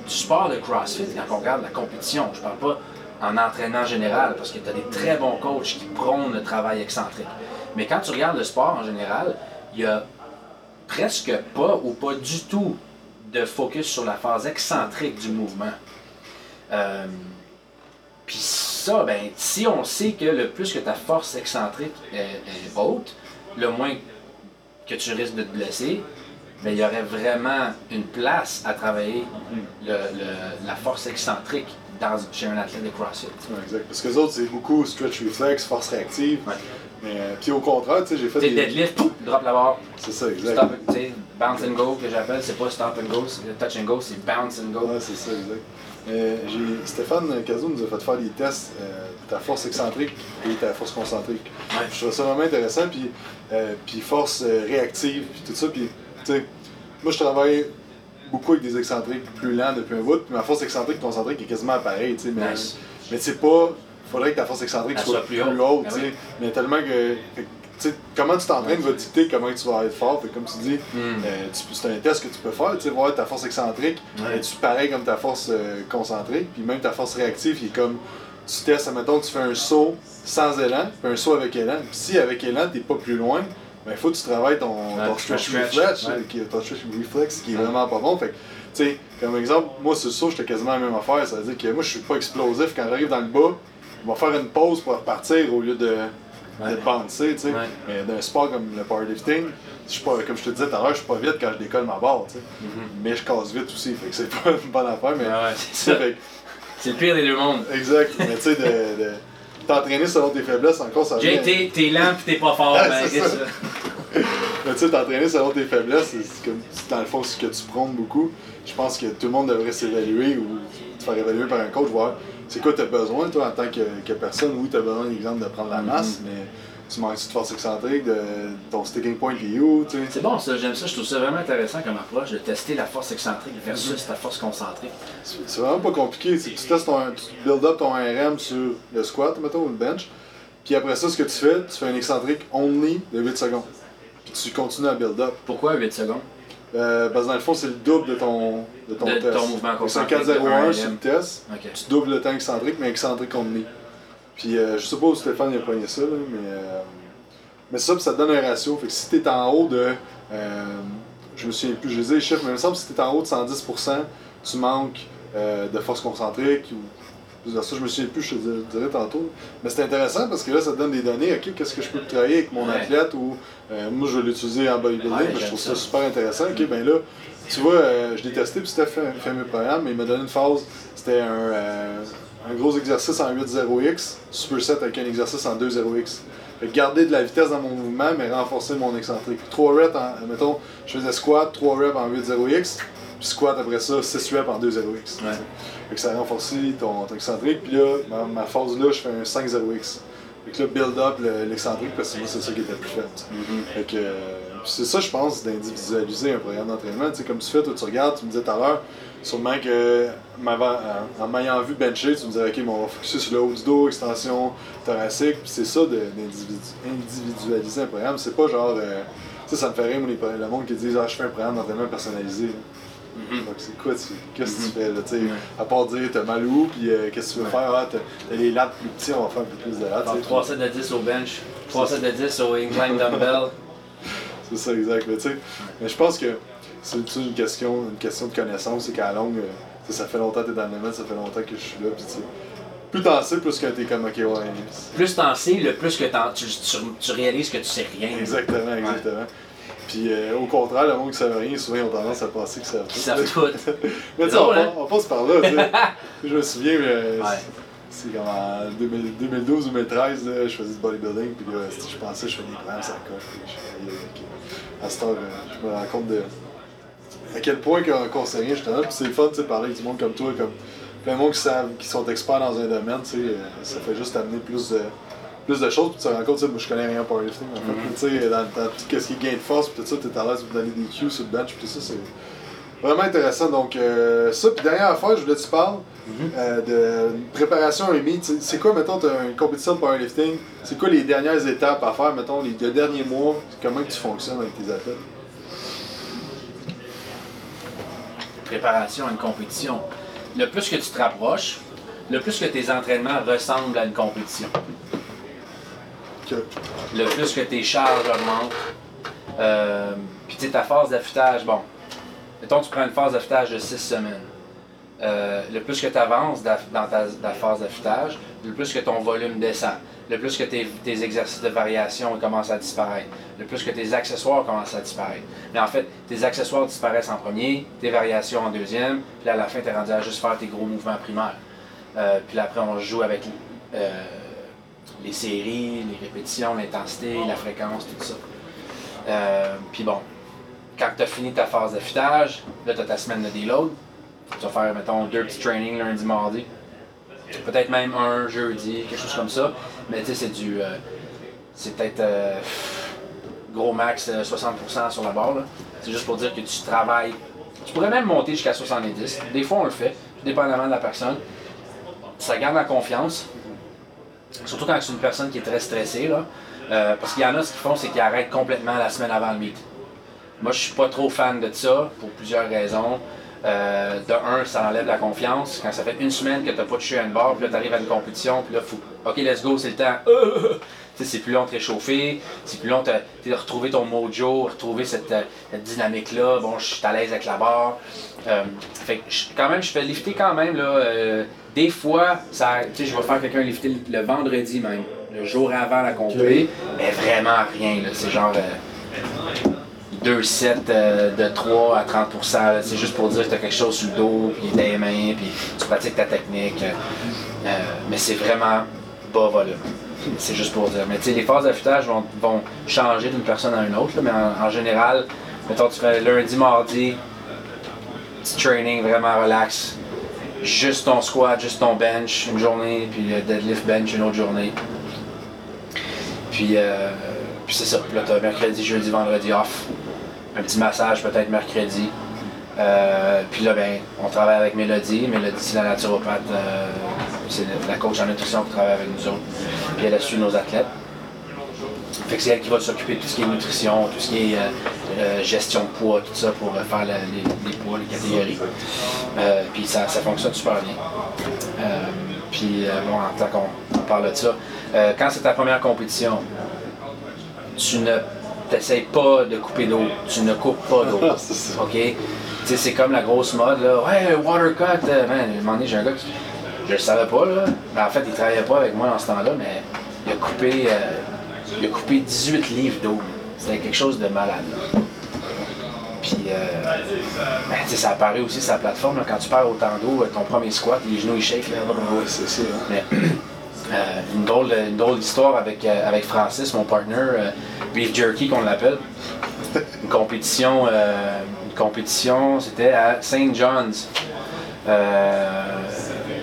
du sport de CrossFit, quand on regarde la compétition, je parle pas en entraînement général, parce que tu as des très bons coachs qui prônent le travail excentrique. Mais quand tu regardes le sport en général, il y a presque pas ou pas du tout de focus sur la phase excentrique du mouvement. Euh, Puis ça, ben, si on sait que le plus que ta force excentrique est, est haute, le moins que tu risques de te blesser, ben, il y aurait vraiment une place à travailler le- le- la force excentrique dans, chez un athlète de CrossFit. Ouais, exact. Parce que les autres, c'est beaucoup stretch reflex, force réactive. Ouais. Mais euh, puis au contraire, tu sais, j'ai fait des. deadlift, pouf, drop la barre. C'est ça, exact. Stop, tu sais, bounce and go que j'appelle, c'est pas stop and go, c'est touch and go, c'est bounce and go. Ouais, c'est ça, exact. Euh, Stéphane Cazot nous a fait faire des tests euh, de ta force excentrique et ta force concentrique. Ouais. Je trouve ça vraiment intéressant, puis, euh, puis force réactive, puis tout ça. Puis, tu sais, moi, je travaille beaucoup avec des excentriques plus lents depuis un bout, puis ma force excentrique concentrique est quasiment pareille, tu sais, mais Nice. Mais sais pas, faudrait que ta force excentrique soit, soit plus plus, haute. Ben tu sais. oui. Mais tellement que. tu comment tu t'entraînes va dicter comment tu vas être fort. Fait comme tu dis, Hmm. euh, tu c'est un test que tu peux faire, tu sais, voir ta force excentrique, Ouais. es-tu pareil comme ta force euh, concentrique, puis même ta force réactive, il est comme, tu testes, admettons, tu fais un saut sans élan, puis un saut avec élan, puis si avec élan, t'es pas plus loin, ben il faut que tu travailles ton, Ouais, ton ton stretch stretch, reflex, ouais. qui, ton stretch reflex, qui est vraiment pas bon, fait que, tu sais, comme exemple, moi, sur le saut, j'étais quasiment la même affaire, ça veut dire que moi, je suis pas explosif, quand j'arrive dans le bas, va faire une pause pour repartir au lieu de, Ouais. de bouncer, tu sais. Ouais. Mais d'un sport comme le powerlifting, je suis pas, comme je te disais tout à l'heure, je suis pas vite quand je décolle ma barre, tu sais. Mhm. Mais je casse vite aussi, fait que c'est pas une bonne affaire, mais. Ah ouais, c'est le pire des deux mondes. exact, mais tu sais, de, de t'entraîner selon tes faiblesses, encore ça Jay, vient- t'es t'es lent pis t'es pas fort. Ouais, ben, ça. Mais tu sais, t'entraîner selon tes faiblesses, c'est- comme, c'est dans le fond, ce que tu prônes beaucoup. Je pense que tout le monde devrait s'évaluer ou te faire évaluer par un coach, voir c'est quoi t'as besoin, toi, en tant que, que personne? Oui, t'as besoin, exemple, de prendre la masse, mais tu manques de force excentrique, de ton sticking point tu sais? C'est bon ça, j'aime ça, je trouve ça vraiment intéressant comme approche de tester la force excentrique versus ta force concentrique. C'est vraiment pas compliqué. tu testes ton, tu build up ton RM sur le squat, mettons, ou le bench. Puis après ça, ce que tu fais, tu fais un excentrique only de 8 secondes. Puis tu continues à build up. Pourquoi 8 secondes? Euh, parce que dans le fond, c'est le double de ton, de ton De test. ton mouvement concentrique de 4-0-1 1 sur le test. Tu doubles le temps excentrique, mais excentrique only. Puis euh, je sais pas où Stéphane il a pogné ça, là, mais, euh, mais ça, puis ça te donne un ratio. Fait que si t'es en haut de. euh, je me souviens plus, je les ai les chiffres, mais il me semble que si t'es en haut de 110%, tu manques euh, de force concentrique. Ou, ça, je me souviens plus, je te dir- dirais tantôt. Mais c'est intéressant parce que là, ça te donne des données. Ok, qu'est-ce que je peux travailler avec mon athlète ou euh, moi, je vais l'utiliser en bodybuilding, Ouais, mais je trouve ça. ça super intéressant. Ok, ben là, tu vois, euh, je l'ai testé, puis Steph fait, fait mes programmes, mais il m'a donné une phase. C'était un, euh, un gros exercice en 8-0x, superset avec un exercice en 2-0x. Fait que garder de la vitesse dans mon mouvement, mais renforcer mon excentrique. 3 reps, en, mettons, je faisais squat, 3 reps en 8-0x, puis squat après ça, 6 reps en 2-0x. Ouais. Fait que ça renforce ton, ton excentrique, puis là, ma, ma phase là, je fais un 5-0x. Fait que là, build up le- l'excentrique, parce que moi, c'est ça qui était plus faible. Mhm. Fait que euh, c'est ça, je pense, d'individualiser un programme d'entraînement. Tu sais, comme tu fais, toi, tu regardes, tu me disais tout à l'heure, sûrement que m'avant- en m'ayant vu bencher, tu me disais, OK, bon, on va focuser sur le haut du dos, extension thoracique. Puis c'est ça de- d'individu- individualiser un programme. C'est pas genre, euh, tu sais, ça me fait rire, le monde qui dit, ah, je fais un programme d'entraînement personnalisé. Mhm. Donc c'est quoi, qu'est-ce que Mhm. tu fais là, tu sais, à part dire t'as mal où, puis euh, qu'est-ce que tu veux faire, ah, t'as les lattes plus petits, on va faire un peu plus de lattes. Donc tu sais. 3 sets de 10 au bench, 3 sets de 10 au incline dumbbell. C'est ça, exact. Mais, tu sais, mais je pense que c'est une question, une question de connaissance. C'est qu'à la longue, euh, ça fait longtemps que t'es dans le domaine, ça fait longtemps que je suis là. Puis, tu sais, plus t'en sais, plus que t'es comme, ok, ouais. Plus t'en sais, le plus que tu, tu, tu réalises que tu sais rien. Exactement, exactement. Puis euh, au contraire, le monde qui savent rien, souvent ils ont tendance à penser que ça Qui savent tout. Mais tu sais, on, hein? on passe par là. tu sais. je me souviens, euh, Ouais. c'est comme en 2012-2013, là, je faisais du bodybuilding. Puis là, je pensais que je faisais des programmes, ça coche. puis je ok. À cette heure, euh, je me rends compte de à quel point qu'on sait rien justement. Puis c'est le fun tu sais, de parler avec du monde comme toi, comme plein de monde qui, savent, qui sont experts dans un domaine. tu sais, euh, ça fait juste amener plus de, plus de choses. Puis tu te rends compte, tu sais, moi je connais rien en powerlifting. En fait, Mhm. tu sais, dans, dans tout ce qui est gain de force, puis tout ça, tu es à l'aise de donner des cues sur le bench, puis tout ça, c'est vraiment intéressant. Donc, euh, ça, puis dernière affaire, je voulais que tu parles Mhm. euh, de préparation à un meet. Tu sais, C'est quoi, mettons, as une compétition de powerlifting, c'est quoi les dernières étapes à faire, mettons, les deux derniers mois, comment tu fonctionnes avec tes athlètes? Préparation à une compétition. Le plus que tu te rapproches, le plus que tes entraînements ressemblent à une compétition. Le plus que tes charges augmentent. Euh, Puis tu sais, ta phase d'affûtage, bon, mettons tu prends une phase d'affûtage de 6 semaines. Euh, le plus que tu avances dans ta, phase d'affûtage, le plus que ton volume descend. Le plus que tes, exercices de variation commencent à disparaître. Le plus que tes accessoires commencent à disparaître. Mais en fait, tes accessoires disparaissent en premier, tes variations en deuxième, puis à la fin, tu es rendu à juste faire tes gros mouvements primaires. Euh, puis là, après, on joue avec euh, les séries, les répétitions, l'intensité, la fréquence, tout ça. Euh, puis bon, quand tu as fini ta phase d'affûtage, là, tu as ta semaine de deload. Tu vas faire, mettons, deux petits trainings lundi, mardi. Peut-être même un jeudi, quelque chose comme ça. Mais tu sais, c'est du. euh, c'est peut-être. euh, gros max euh, 60% sur la barre. C'est juste pour dire que tu travailles. Tu pourrais même monter jusqu'à 70. Des fois, on le fait, dépendamment de la personne. ça garde la confiance. Surtout quand c'est une personne qui est très stressée. Là. Euh, parce qu'il y en a, ce qu'ils font, c'est qu'ils arrêtent complètement la semaine avant le meet. Moi, je suis pas trop fan de ça pour plusieurs raisons. Euh, de un, ça enlève la confiance. Quand ça fait une semaine que tu n'as pas touché à une barre, puis là, tu arrives à une compétition, puis là, faut, OK, let's go, c'est le temps. c'est plus long de réchauffer, c'est plus long de, retrouver ton mojo, retrouver cette, euh, dynamique-là. Bon, je suis à l'aise avec la barre. Euh, fait quand même, je fais lifter quand même. Là, des fois, ça, je vais faire quelqu'un lifter le vendredi même, le jour avant la compétition, mais vraiment rien. C'est genre deux sets euh, de 3 à 30% C'est juste pour dire que tu as quelque chose sur le dos, puis tes mains, puis tu pratiques ta technique. Euh, mais c'est vraiment bas volume. C'est juste pour dire. Mais tu sais, les phases d'affûtage vont, vont, changer d'une personne à une autre, mais en, général, mettons, tu fais lundi, mardi, petit training vraiment relax. Juste ton squat, juste ton bench une journée, puis deadlift bench une autre journée. Puis, euh, puis c'est ça. Puis là, tu as mercredi, jeudi, vendredi off un petit massage peut-être mercredi. Euh, puis là, ben, on travaille avec Mélodie. Mélodie, c'est la naturopathe, euh, c'est la coach en nutrition qui travaille avec nous autres. Puis elle a su nos athlètes. Fait que c'est elle qui va s'occuper de tout ce qui est nutrition, tout ce qui est euh, gestion de poids, tout ça pour faire les, poids, les catégories. puis ça, ça, fonctionne super bien. puis bon, en tant qu'on parle de ça, quand c'est ta première compétition, tu ne t'essayes pas de couper d'eau. Tu ne coupes pas d'eau. OK? c'est comme la grosse mode, là. Ouais, water cut. Euh, man, à un moment donné, j'ai un gars qui. Je le savais pas, là. Mais en fait, il travaillait pas avec moi dans ce temps-là, mais il a coupé, euh, il a coupé 18 livres d'eau. C'était quelque chose de malade, Puis, euh, ben, ça apparaît aussi sur la plateforme, quand tu perds autant d'eau, ton premier squat, les genoux ils shake. Là. c'est ça. Mais, euh, une drôle, une drôle d'histoire avec, euh, avec Francis, mon partner, euh, Beef Jerky qu'on l'appelle. Une compétition, une compétition, c'était à St. John's,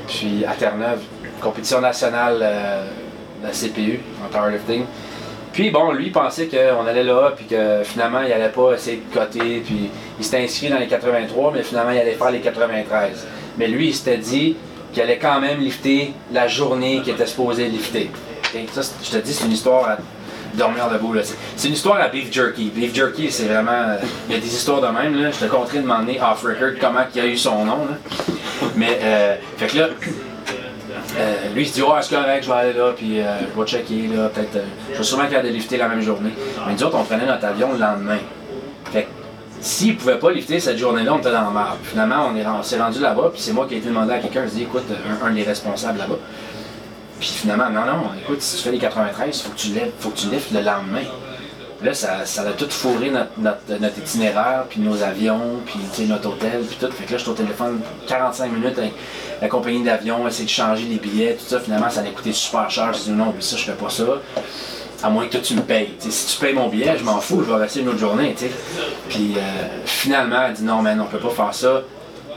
puis à Terre-Neuve, une compétition nationale de la CPU en powerlifting. Puis bon, lui pensait qu'on allait là, puis que finalement il allait pas essayer de coter, puis il s'était inscrit dans les 83, mais finalement il allait faire les 93. Mais lui, il s'était dit, qui allait quand même lifter la journée qui était supposé lifter. Ça, je te dis, c'est une histoire à dormir debout. C'est une histoire à Beef Jerky. Beef Jerky, c'est vraiment. Il y a des histoires de même. Là. Je te compterai de demander off-record comment il a eu son nom. Mais, euh, fait que là. Euh, lui, il se dit, oh, c'est correct, je vais aller là, puis je vais checker, là, peut-être, je vais sûrement qu'il de lifter la même journée. Mais nous autres, on prenait notre avion le lendemain. Fait s'il ne pouvait pas lifter cette journée-là, on était dans le marbre. Finalement, on s'est rendu là-bas, puis c'est moi qui ai été demandé à quelqu'un, je dis écoute, un, des responsables là-bas. Puis finalement, non, non, écoute, si tu fais les 93, il faut que tu lèves, faut que tu liftes le lendemain. Là, ça, a tout fourré notre, itinéraire, puis nos avions, puis notre hôtel, puis tout. Fait que là, je suis au téléphone 45 minutes avec la compagnie d'avion, essayer de changer les billets, tout ça. Finalement, ça allait coûter super cher. Je dis non, mais ça, je fais pas ça à moins que tu me payes. si tu payes mon billet, je m'en fous, je vais rester une autre journée. Puis euh, finalement, elle dit non, man, on peut pas faire ça.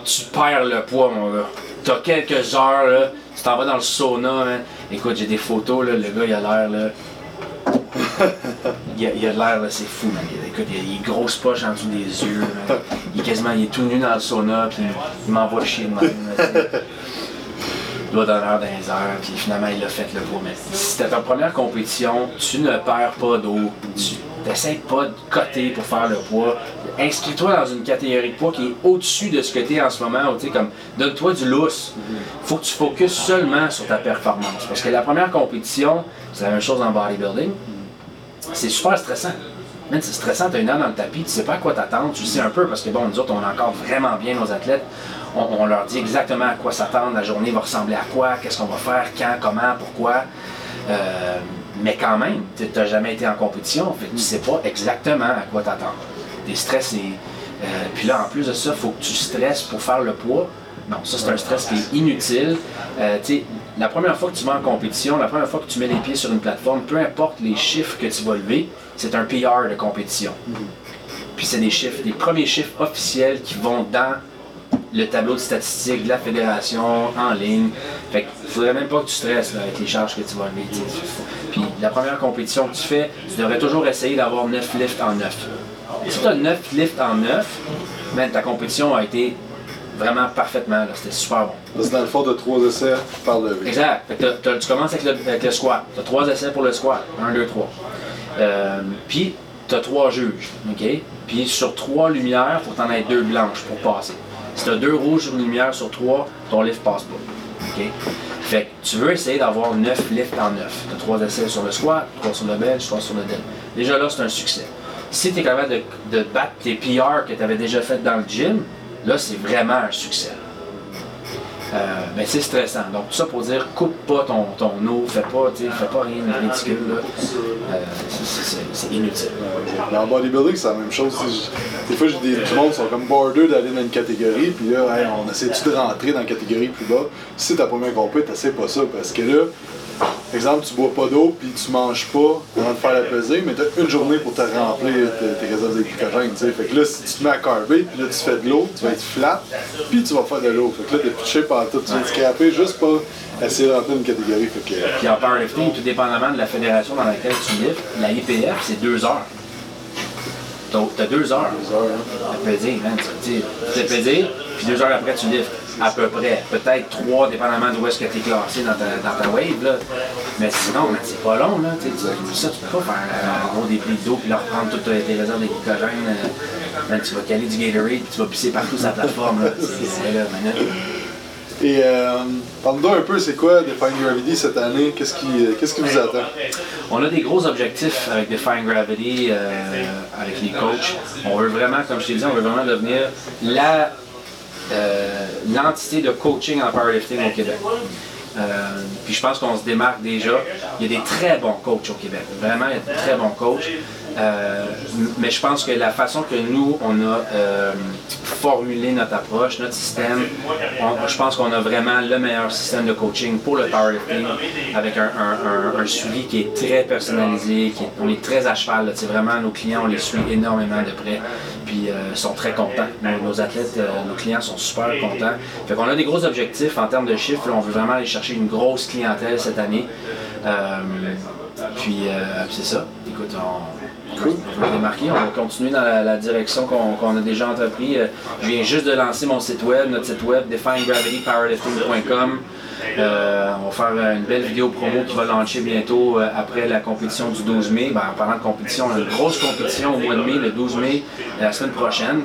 Tu perds le poids, mon gars. T'as quelques heures, là, tu t'en vas dans le sauna. Écoute, j'ai des photos, là, le gars, il a l'air, là. il, a, il a l'air, c'est fou, man. Écoute, il a des grosses poches en dessous des yeux, Il est quasiment, il est tout nu dans le sauna, puis il m'envoie chier de même doigt d'honneur dans les heures, puis finalement il a fait le gros. Mais si c'était ta première compétition, tu ne perds pas d'eau, tu n'essaies pas de coter pour faire le poids. Inscris-toi dans une catégorie de poids qui est au-dessus de ce que tu es en ce moment, comme donne-toi du lousse. faut que tu focuses seulement sur ta performance. Parce que la première compétition, c'est la même chose en bodybuilding, c'est super stressant. c'est stressant, tu as une heure dans le tapis, tu sais pas à quoi t'attendre, tu sais un peu parce que bon, nous autres, on a encore vraiment bien nos athlètes on, leur dit exactement à quoi s'attendre, la journée va ressembler à quoi, qu'est-ce qu'on va faire, quand, comment, pourquoi. Euh, mais quand même, tu n'as jamais été en compétition, fait tu ne sais pas exactement à quoi t'attendre. T'es stressé. Euh, puis là, en plus de ça, faut que tu stresses pour faire le poids. Non, ça c'est un stress qui est inutile. Euh, la première fois que tu vas en compétition, la première fois que tu mets les pieds sur une plateforme, peu importe les chiffres que tu vas lever, c'est un PR de compétition. Mm-hmm. Puis c'est des chiffres, des premiers chiffres officiels qui vont dans le tableau de statistiques de la fédération en ligne. Fait qu'il faudrait même pas que tu stresses avec les charges que tu vas lever. Puis la première compétition que tu fais, tu devrais toujours essayer d'avoir 9 lifts en 9. Si tu as 9 lifts en 9, ta compétition a été vraiment parfaitement. là. C'était super bon. Parce que dans le fond, de trois essais par levé. Exact. Fait que tu commences avec le, avec le squat. Tu as trois essais pour le squat. Un, deux, trois. Euh, puis, tu as trois juges. OK? Puis, sur trois lumières, il faut que tu en aies deux blanches pour passer. Si tu as deux rouges sur une lumière sur trois, ton lift passe pas. OK? Fait que tu veux essayer d'avoir neuf lifts en neuf. Tu as trois essais sur le squat, trois sur le bench, trois sur le dead. Déjà là, c'est un succès. Si tu es capable de, de battre tes PR que tu avais déjà fait dans le gym, là, c'est vraiment un succès. Euh, mais c'est stressant. Donc, tout ça pour dire, coupe pas ton, ton eau, fais pas, fais pas rien de ridicule. Euh, c'est- inutile. Mais en bodybuilding, c'est la même chose. Des fois, j'ai des monde sont comme border d'aller dans une catégorie, puis là, on essaie-tu de rentrer dans la catégorie plus bas? Si c'est ta première compétition, t'essaies pas ça, parce que là, exemple, tu bois pas d'eau, puis tu manges pas avant de faire la pesée, mais t'as une journée pour te remplir tes, tes réserves de glycogène, tu sais. Fait que là, si tu te mets à carber, puis là, tu fais de l'eau, tu vas être flat, puis tu vas faire de l'eau. Fait que là, t'es pitché par tout, tu vas te scraper juste pour essayer de rentrer dans une catégorie. Fait que, Puis en powerlifting, tout dépendamment de la fédération dans laquelle tu lifts, la IPF, c'est deux heures. Donc, tu as deux heures deux heures, hein. à peser, man. Tu tu te puis deux heures après, tu lifts. À peu près. Peut-être trois, dépendamment d'où est-ce que tu es classé dans ta, dans ta wave. Là. Mais sinon, c'est pas long. Là. Tu ça, tu peux pas faire euh, un gros débris d'eau puis là reprendre toutes tes réserves de glycogène. euh, man, tu vas caler du Gatorade tu vas pisser partout sur la plateforme. là. C'est. Et euh, parle-nous un peu, c'est quoi Define Gravity cette année? Qu'est-ce qui, euh, qu'est-ce qui vous attend? On a des gros objectifs avec Define Gravity, euh, avec les coachs. On veut vraiment, comme je t'ai dit, on veut vraiment devenir la euh, l'entité de coaching en powerlifting au Québec. Euh, puis je pense qu'on se démarque déjà. Il y a des très bons coachs au Québec. Vraiment, il y a de très bons coachs. Euh, mais je pense que la façon que nous, on a euh, formulé notre approche, notre système, je pense qu'on a vraiment le meilleur système de coaching pour le powerlifting avec un, suivi qui est très personnalisé, qui on est très à cheval. vraiment, nos clients, on les suit énormément de près, puis euh, sont très contents. Nos, athlètes, euh, nos clients sont super contents. Fait qu'on a des gros objectifs en termes de chiffres. on veut vraiment aller chercher une grosse clientèle cette année. Puis puis c'est ça. Écoute, on, on, va, continuer dans la, direction qu'on a déjà entrepris. Euh, je viens juste de lancer mon site web, notre site web, definegravitypowerlifting.com. Euh, on va faire euh, une belle vidéo promo qui va lancer bientôt après la compétition du 12 mai. Ben, en parlant de compétition, une grosse compétition au mois de mai, le 12 mai, la semaine prochaine.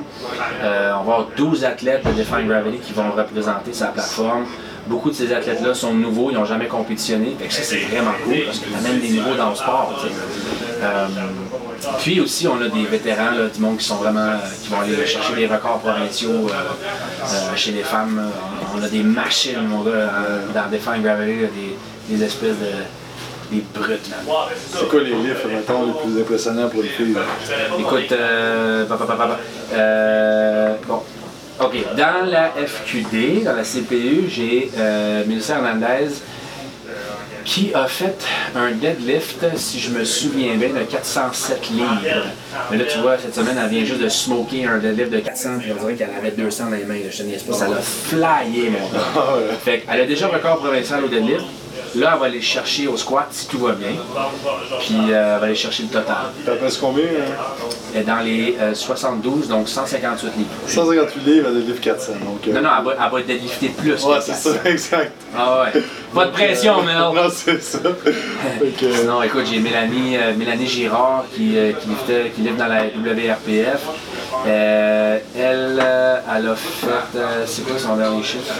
On va avoir 12 athlètes de Define Gravity qui vont représenter sa plateforme. Beaucoup de ces athlètes-là sont nouveaux, ils n'ont jamais compétitionné. Ça, c'est vraiment cool parce que tu amènes des niveaux dans le sport. Puis aussi, on a des vétérans, là, du monde qui sont vraiment, euh, qui vont aller chercher des records provinciaux euh, euh, chez les femmes. On a des machines, mon gars, dans Define Gravity, des, des espèces de. des brutes, man. C'est quoi les livres, mettons, les plus impressionnants pour une fille? là? Écoute, euh. Euh, bon. OK. Dans la FQD, dans la CPU, j'ai euh, Melissa Hernandez qui a fait un deadlift, si je me souviens bien, de 407 livres. Mais là, tu vois, cette semaine, elle vient juste de smoker un deadlift de 400, puis on dirait qu'elle avait 200 dans les mains. Je te niaise pas, ça l'a flyé, mon gars. Ah. Fait qu'elle a déjà le record provincial au deadlift. Là, elle va aller chercher au squat si tout va bien. Puis euh, elle va aller chercher le total. T'en penses combien? hein? Elle dans les euh, 72, donc 158 livres. 158 livres à des livres 400. Donc, euh, Non, non, elle va, elle va plus. Ouais, c'est 400. ça, exact. Ah ouais. Pas de pression, Mel. Non, c'est ça. Sinon, écoute, j'ai Mélanie, euh, Mélanie Girard qui, euh, qui, qui livre dans la WRPF. Euh, elle, euh, elle a fait. euh, c'est quoi son dernier chiffre?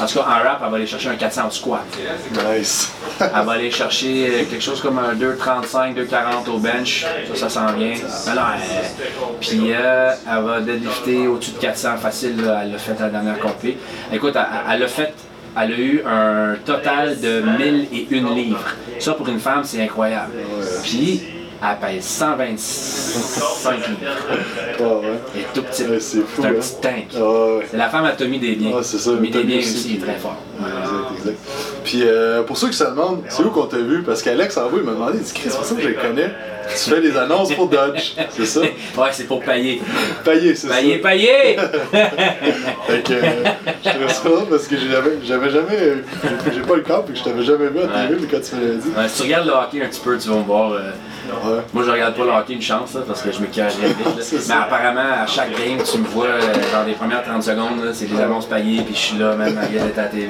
En tout cas, en rap, elle va aller chercher un 400 au squat. nice. Elle va aller chercher euh, quelque chose comme un 2,35, 2,40 au bench. Ça, ça s'en vient. Alors, euh, puis elle va deadlifter au-dessus de 400 facile. là. elle l'a fait à la dernière compé. Écoute, elle, elle a fait. Elle a eu un total de 1001 livres. Ça, pour une femme, c'est incroyable. Puis, elle pèse 125 livres. Ah ouais. Elle est tout petite. Ouais, c'est fou, C'est un hein. petit tank. Ah ouais. C'est la femme à Tommy Desbiens. Ouais, c'est ça. Tommy Desbiens aussi. aussi est très fort. Exact, exact. Puis euh, pour ceux qui se demandent, c'est où qu'on t'a vu? Parce qu'Alex en vous, il m'a demandé, il dit Chris, c'est ça que je le connais. Tu fais des annonces pour Dodge, c'est ça? Ouais, c'est pour payer. Payer, c'est ça. Payer, payer! Fait que euh, je trouvais ça parce que j'avais jamais, euh, j'ai pas le corps et que je t'avais jamais vu à TV mais quand tu me l'as dit. Ouais, si tu regardes le hockey un petit peu, tu vas me voir. euh, Ouais. Moi, je regarde pas le hockey une chance, là, parce que je me carre vite. Mais ça. apparemment, à chaque game, tu me vois euh, dans les premières 30 secondes, c'est des annonces payées, puis je suis là, même à à la TV.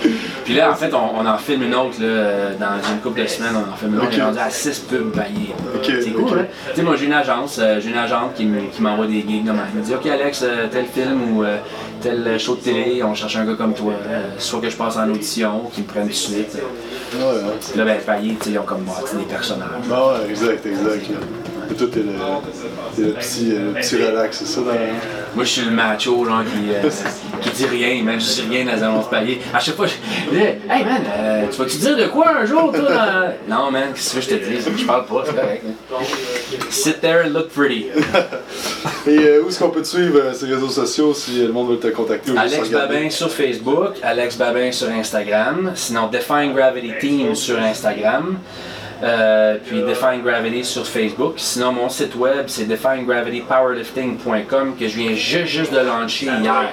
Puis, puis là, en fait, on, on en filme une autre, là, euh, dans une couple de semaines, on en filme une autre, Ok. on est rendu à 6 pubs payées. Ok, c'est cool, ok. hein? Tu sais, moi, j'ai une agence, euh, j'ai une agente qui me- qui m'envoie des gigs. Elle me dit, OK, Alex, euh, tel film ou euh, tel show de télé, on cherche un gars comme toi, euh, soit que je passe en audition, qu'ils me prennent tout de suite. Ouais, ouais. Puis là, ben, sais, ils ont comme bâti des personnages. Ah ouais, exact, exact. Là. Et toi, t'es le, le petit, euh, le petit relax, c'est ça? Dans... Moi, je suis le macho, genre, qui, euh, qui dit rien, si je dis rien dans les annonces payées. À chaque fois, je dis Hey man, euh, tu vas-tu dire de quoi un jour, toi dans- Non, man, qu'est-ce que je te dis Je parle pas, c'est correct. Sit there and look pretty. Et euh, où est-ce qu'on peut te suivre sur les réseaux sociaux si le monde veut te contacter ou juste Alex? Babin sur Facebook, Alex Babin sur Instagram, sinon Define Gravity Team sur Instagram. Euh, puis Define Gravity sur Facebook. Sinon, mon site web, c'est definegravitypowerlifting.com que je viens juste, juste de lancer hier.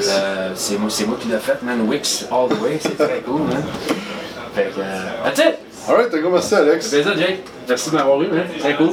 Euh, c'est moi, qui l'ai fait, man. Wix all the way, c'est très cool, man. Fait que, euh, that's it! Alright, un gros merci Alex. C'est ça, Jake. Merci de m'avoir eu, man. Très cool.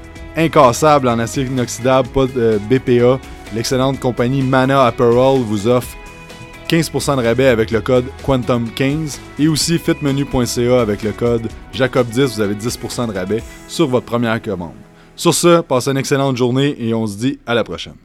incassable en acier inoxydable, pas de BPA, l'excellente compagnie Mana Apparel vous offre 15% de rabais avec le code Quantum15 et aussi fitmenu.ca avec le code Jacob10, vous avez 10% de rabais sur votre première commande. Sur ce, passez une excellente journée et on se dit à la prochaine.